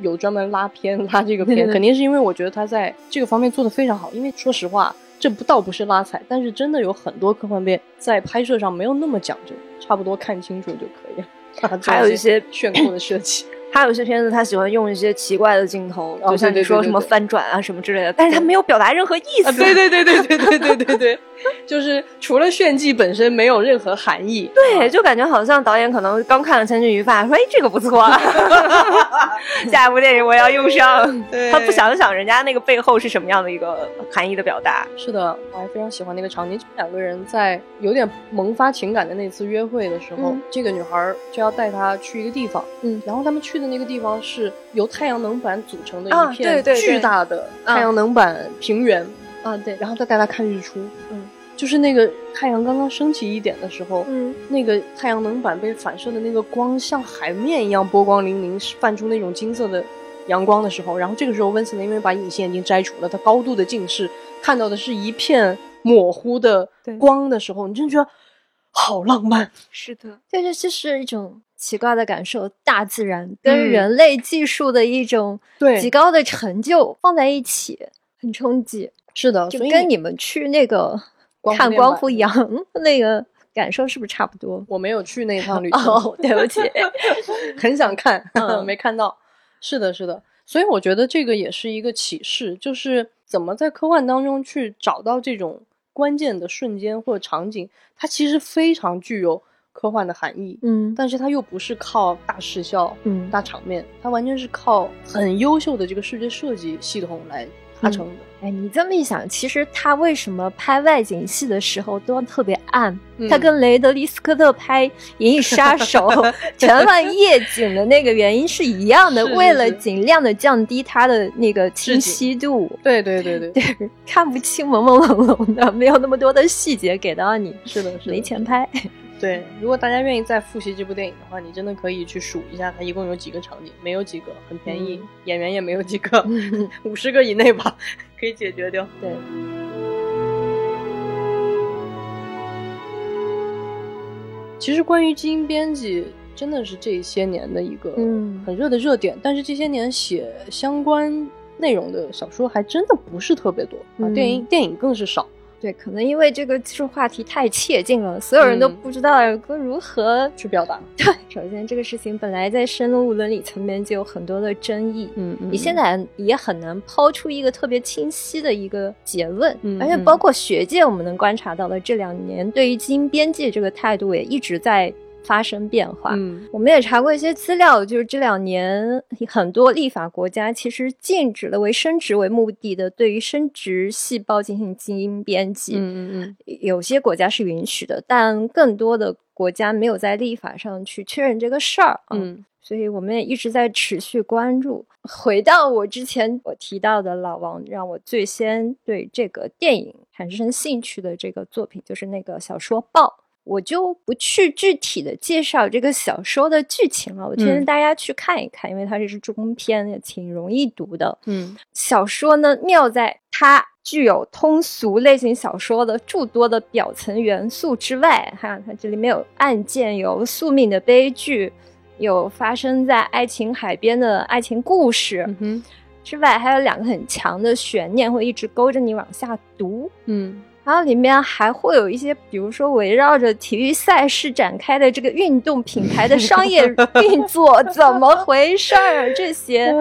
有专门拉片 拉这个片，肯定是因为我觉得他在这个方面做的非常好。因为说实话，这不倒不是拉踩，但是真的有很多科幻片在拍摄上没有那么讲究，差不多看清楚就可以了。还有一些炫酷的设计，还有些片子，他喜欢用一些奇怪的镜头，哦就像你说什么翻转啊什么之类的，但是他没有表达任何意思。啊，对对对对对对对对对，就是除了炫技本身没有任何含义。对，就感觉好像导演可能刚看了《千钧一发》，说：“哎，这个不错，下一部电影我要用上。”对他不想想人家那个背后是什么样的一个含义的表达。是的，我还非常喜欢那个场景。两个人在有点萌发情感的那次约会的时候，嗯这个女孩就要带他去一个地方，嗯，然后他们去的那个地方是由太阳能板组成的啊一片巨大的啊太阳能板平原，啊对，然后再带他看日出，嗯，就是那个太阳刚刚升起一点的时候，嗯。那个太阳能板被反射的那个光像海面一样波光粼粼，泛出那种金色的阳光的时候，然后这个时候温斯顿因为把隐形眼镜摘除了，他高度的近视，看到的是一片模糊的光的时候，你真觉得好浪漫。是的，对，这就是一种奇怪的感受，大自然跟嗯人类技术的一种对极高的成就放在一起，很冲击，是的，就跟你们去那个光看光面板复羊 那个感受是不是差不多？我没有去那一趟旅行，哦，对不起，很想看，嗯 没看到。是的，是的，所以我觉得这个也是一个启示，就是怎么在科幻当中去找到这种关键的瞬间或者场景，它其实非常具有科幻的含义，嗯但是它又不是靠大视效、嗯大场面，它完全是靠很优秀的这个视觉设计系统来达成的。哎，你这么一想，其实他为什么拍外景戏的时候都特别暗？嗯他跟雷德利·斯科特拍《银翼杀手 》全放夜景的那个原因是一样的，是是为了尽量的降低它的那个清晰度。对对对对，对，看不清，朦朦胧胧的，没有那么多的细节给到你，是的，是的，没钱拍。对，如果大家愿意再复习这部电影的话，你真的可以去数一下它一共有几个场景，没有几个，很便宜，演员也没有几个，五十个以内吧，可以解决掉。对。其实关于基因编辑，真的是这些年的一个很热的热点。但是这些年写相关内容的小说还真的不是特别多啊，电影电影更是少。对，可能因为这个技术话题太切近了，所有人都不知道该如何去表达。对，首先这个事情本来在生物伦理层面就有很多的争议，嗯嗯，你现在也很难抛出一个特别清晰的一个结论。而且包括学界，我们能观察到的这两年对于基因编辑这个态度也一直在。发生变化，嗯，我们也查过一些资料，就是这两年很多立法国家其实禁止了为生殖为目的的对于生殖细胞进行基因编辑，嗯嗯嗯，有些国家是允许的，但更多的国家没有在立法上去确认这个事儿，嗯，所以我们也一直在持续关注。回到我之前我提到的老王让我最先对这个电影产生兴趣的这个作品，就是那个小说《豹》。我就不去具体的介绍这个小说的剧情了，我推荐大家去看一看，因为它这是中篇，也挺容易读的。嗯，小说呢妙在它具有通俗类型小说的诸多的表层元素之外，哈，它这里面有案件，有宿命的悲剧，有发生在爱情海边的爱情故事，嗯之外还有两个很强的悬念，会一直勾着你往下读。嗯。然后里面还会有一些，比如说围绕着体育赛事展开的这个运动品牌的商业 运作怎么回事儿，这些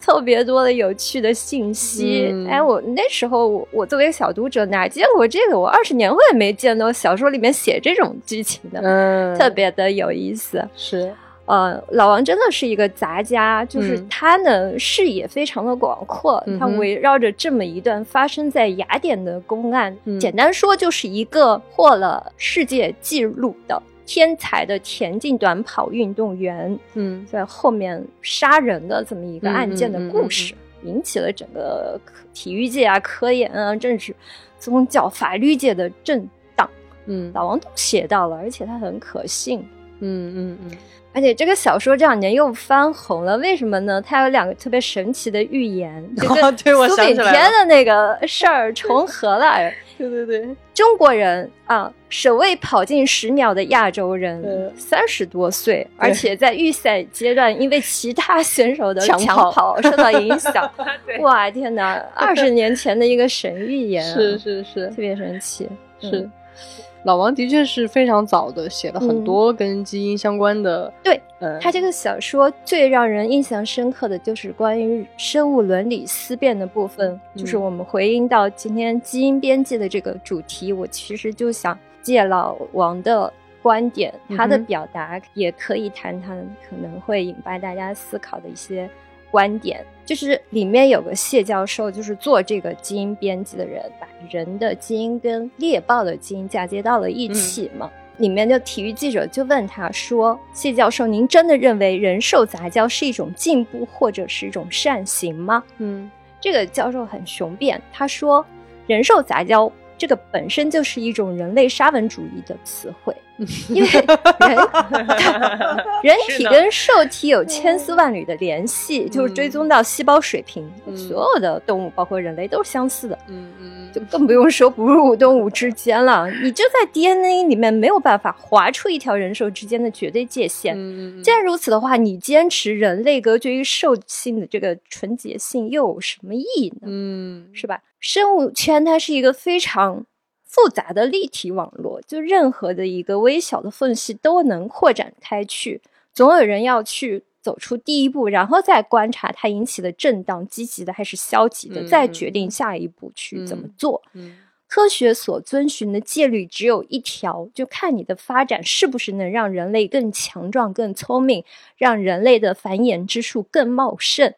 特别多的有趣的信息。哎，我那时候我我作为小读者哪见过这个？我二十年我也没见到小说里面写这种剧情的，嗯，特别的有意思。是。呃，老王真的是一个杂家，就是他呢视野非常的广阔，他围绕着这么一段发生在雅典的公案，简单说就是一个破了世界纪录的天才的田径短跑运动员，嗯，在后面杀人的这么一个案件的故事，引起了整个体育界啊、科研啊、政治、宗教、法律界的震荡。嗯，老王都写到了，而且他很可信。嗯嗯嗯。而且这个小说这两年又翻红了，为什么呢？它有两个特别神奇的预言，就跟 苏炳添的那个事儿重合了。对对对，中国人啊，首位跑进十秒的亚洲人，三十多岁，而且在预赛阶段因为其他选手的抢跑受到影响。哇，天哪！二十年前的一个神预言，是是是，特别神奇，是。老王的确是非常早的写了很多跟基因相关的。对，他这个小说最让人印象深刻的就是关于生物伦理思辨的部分。就是我们回应到今天基因编辑的这个主题，我其实就想借老王的观点，他的表达也可以谈谈可能会引发大家思考的一些。观点就是里面有个谢教授，就是做这个基因编辑的人，把人的基因跟猎豹的基因嫁接到了一起嘛。里面的体育记者就问他说：“谢教授，您真的认为人兽杂交是一种进步或者是一种善行吗？”嗯，这个教授很雄辩，他说：“人兽杂交。”这个本身就是一种人类沙文主义的词汇，因为人 人体跟受体有千丝万缕的联系，就是追踪到细胞水平，所有的动物包括人类都是相似的，嗯嗯，就更不用说哺乳动物之间了。你就在 DNA 里面没有办法划出一条人兽之间的绝对界限。既然如此的话，你坚持人类隔绝于兽性的这个纯洁性又有什么意义呢？嗯，是吧？生物圈它是一个非常复杂的立体网络，就任何的一个微小的缝隙都能扩展开去。总有人要去走出第一步，然后再观察它引起的震荡，积极的还是消极的，再决定下一步去怎么做。科学所遵循的戒律只有一条，就看你的发展是不是能让人类更强壮、更聪明，让人类的繁衍之术更茂盛。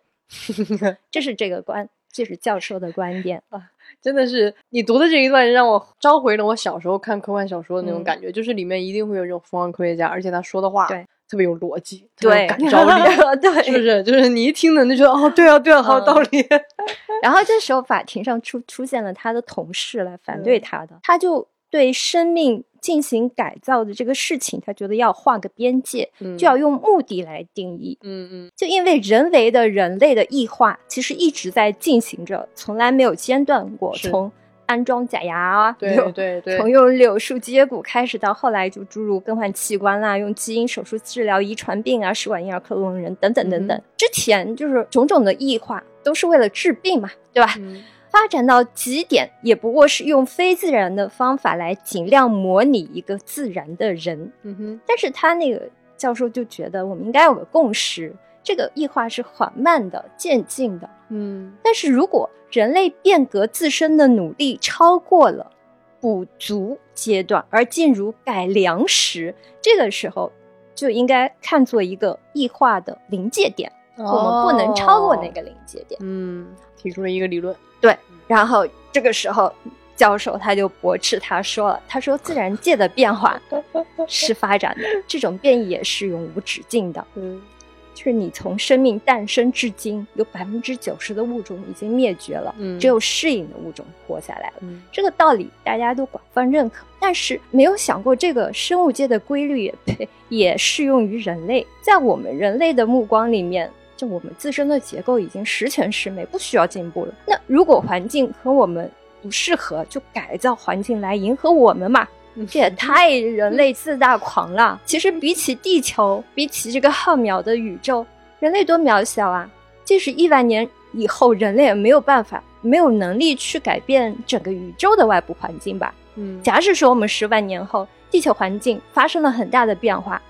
这是这个观。这是教授的观点啊，真的是你读的这一段让我召回了我小时候看科幻小说的那种感觉，就是里面一定会有这种疯狂科学家，而且他说的话对特别有逻辑，对感召力，对，是不是？就是你一听呢，就觉得哦，对啊，对啊，好有道理。然后这时候法庭上出出现了他的同事来反对他的，他就对生命进行改造的这个事情，他觉得要画个边界，嗯就要用目的来定义。嗯嗯就因为人为的人类的异化，其实一直在进行着，从来没有间断过。从安装假牙啊，对对对，从用柳树接骨开始，到后来就注入更换器官啦，用基因手术治疗遗传病啊，试管婴儿、克隆人等等等等。嗯之前就是种种的异化，都是为了治病嘛，对吧？嗯发展到极点，也不过是用非自然的方法来尽量模拟一个自然的人。嗯哼但是他那个教授就觉得，我们应该有个共识，这个异化是缓慢的、渐进的。嗯但是如果人类变革自身的努力超过了补足阶段，而进入改良时，这个时候就应该看作一个异化的临界点，我们不能超过那个临界点。嗯，提出了一个理论，对然后这个时候，教授他就驳斥他说了，他说自然界的变化是发展的，这种变异也是永无止境的。嗯就是你从生命诞生至今，有百分之九十的物种已经灭绝了，嗯只有适应的物种活下来了。嗯这个道理大家都广泛认可，但是没有想过这个生物界的规律也呸也适用于人类。在我们人类的目光里面，就我们自身的结构已经十全十美，不需要进步了。那如果环境和我们不适合，就改造环境来迎合我们嘛？这也太人类自大狂了。其实比起地球，比起这个浩渺的宇宙，人类多渺小啊！即使亿万年以后，人类也没有办法、没有能力去改变整个宇宙的外部环境吧？嗯假使说我们十万年后，地球环境发生了很大的变化，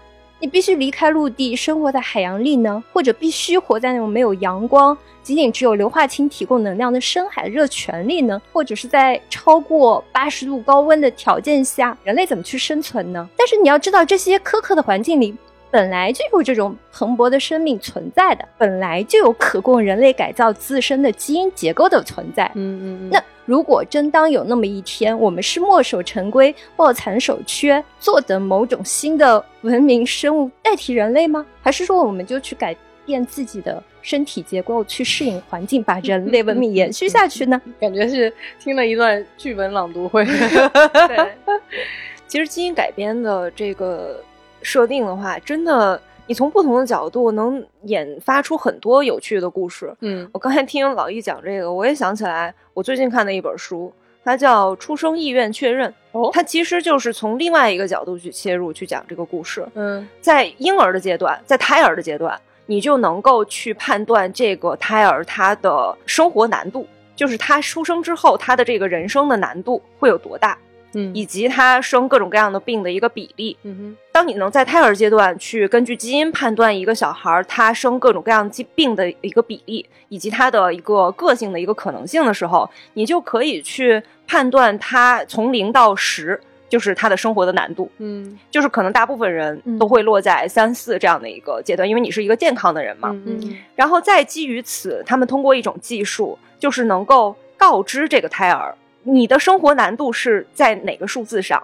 你必须离开陆地，生活在海洋里呢，或者必须活在那种没有阳光、仅仅只有硫化氢提供能量的深海热泉里呢，或者是在超过八十度高温的条件下，人类怎么去生存呢？但是你要知道，这些苛刻的环境里。本来就有这种蓬勃的生命存在的，本来就有可供人类改造自身的基因结构的存在。嗯嗯嗯，那如果真当有那么一天，我们是墨守成规、抱残守缺，坐等某种新的文明生物代替人类吗？还是说我们就去改变自己的身体结构，去适应环境，把人类文明延续下去呢？感觉是听了一段剧本朗读会。对，其实基因改编的这个设定的话，真的你从不同的角度能引发出很多有趣的故事。嗯我刚才听老易讲这个，我也想起来我最近看的一本书，它叫《出生意愿确认》，哦它其实就是从另外一个角度去切入去讲这个故事。嗯在婴儿的阶段，在胎儿的阶段，你就能够去判断这个胎儿他的生活难度，就是他出生之后他的这个人生的难度会有多大，嗯以及他生各种各样的病的一个比例。嗯哼当你能在胎儿阶段去根据基因判断一个小孩儿他生各种各样疾病的一个比例，以及他的一个个性的一个可能性的时候，你就可以去判断他从零到十，就是他的生活的难度。嗯就是可能大部分人嗯都会落在三四这样的一个阶段，因为你是一个健康的人嘛。嗯嗯然后再基于此，他们通过一种技术，就是能够告知这个胎儿，你的生活难度是在哪个数字上，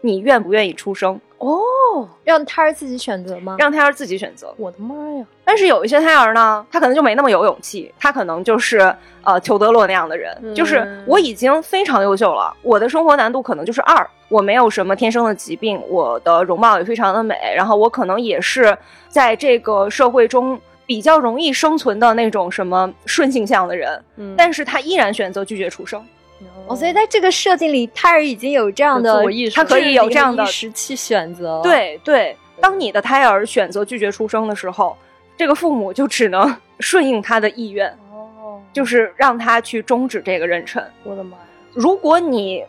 你愿不愿意出生，哦，让胎儿自己选择吗？让胎儿自己选择。我的妈呀！但是有一些胎儿呢，他可能就没那么有勇气，他可能就是呃裘德洛那样的人，嗯就是我已经非常优秀了，我的生活难度可能就是二，我没有什么天生的疾病，我的容貌也非常的美，然后我可能也是在这个社会中比较容易生存的那种什么顺性向的人，嗯但是他依然选择拒绝出生。哦，所以在这个设定里，胎儿已经有这样的自我意识他可以有这样的意识去选择。，对对，当你的胎儿选择拒绝出生的时候，这个父母就只能 顺应他的意愿。哦，就是让他去终止这个妊娠。我的妈呀！如果你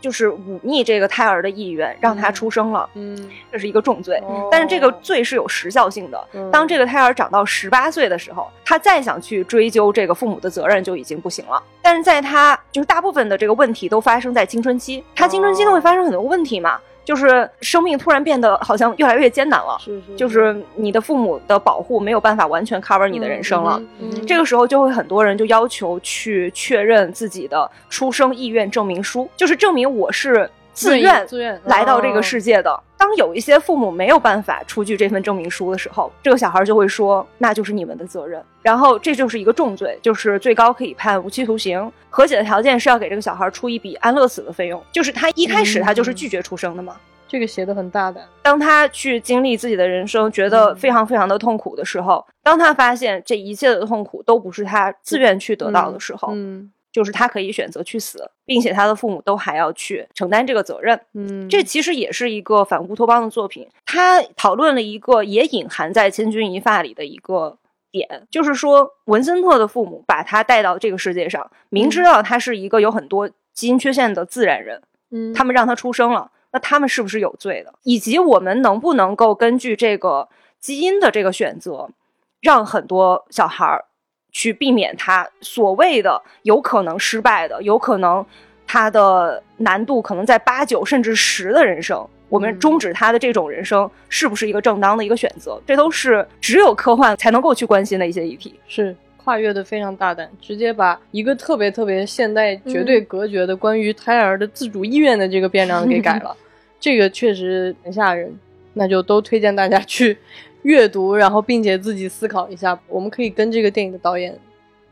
就是忤逆这个胎儿的意愿，让他出生了，嗯，这是一个重罪。哦但是这个罪是有时效性的。嗯当这个胎儿长到十八岁的时候，他再想去追究这个父母的责任就已经不行了。但是在他就是大部分的这个问题都发生在青春期，他青春期都会发生很多问题嘛，就是生命突然变得好像越来越艰难了。是是，就是你的父母的保护没有办法完全 cover 你的人生了，嗯嗯这个时候就会很多人就要求去确认自己的出生意愿证明书，就是证明我是自愿自愿来到这个哦世界的。当有一些父母没有办法出具这份证明书的时候，这个小孩就会说：“那就是你们的责任。”然后这就是一个重罪，就是最高可以判无期徒刑。和解的条件是要给这个小孩出一笔安乐死的费用，就是他一开始他就是拒绝出生的嘛。这个写的很大胆，当他去经历自己的人生，觉得嗯非常非常的痛苦的时候，当他发现这一切的痛苦都不是他自愿去得到的时候，嗯就是他可以选择去死，并且他的父母都还要去承担这个责任。嗯，这其实也是一个反乌托邦的作品，他讨论了一个也隐含在《千钧一发》里的一个点，就是说文森特的父母把他带到这个世界上，明知道他是一个有很多基因缺陷的自然人，嗯他们让他出生了，那他们是不是有罪的？以及我们能不能够根据这个基因的这个选择，让很多小孩儿去避免他所谓的有可能失败的、有可能他的难度可能在八九甚至十的人生，我们嗯终止他的这种人生是不是一个正当的一个选择？这都是只有科幻才能够去关心的一些议题。是跨越的非常大胆，直接把一个特别特别现代、绝对隔绝的关于胎儿的自主意愿的这个变量给改了，这个确实很吓人。那就都推荐大家去阅读，然后并且自己思考一下。我们可以跟这个电影的导演。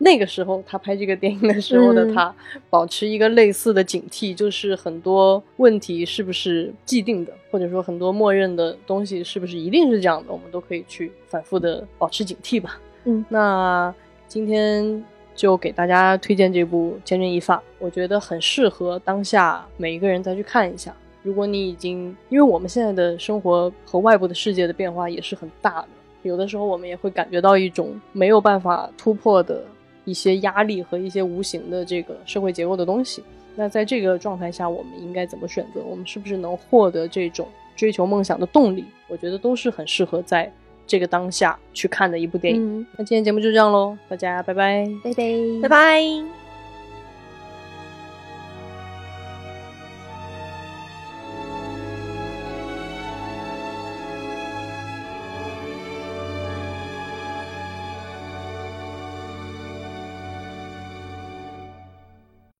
那个时候，他拍这个电影的时候的嗯他，保持一个类似的警惕，就是很多问题是不是既定的，或者说很多默认的东西是不是一定是这样的，我们都可以去反复的保持警惕吧。嗯，那今天就给大家推荐这部《千钧一发》，我觉得很适合当下每一个人再去看一下。如果你已经，因为我们现在的生活和外部的世界的变化也是很大的，有的时候我们也会感觉到一种没有办法突破的一些压力和一些无形的这个社会结构的东西。那在这个状态下，我们应该怎么选择？我们是不是能获得这种追求梦想的动力？我觉得都是很适合在这个当下去看的一部电影。嗯，那今天节目就这样喽，大家拜拜。拜拜，拜拜。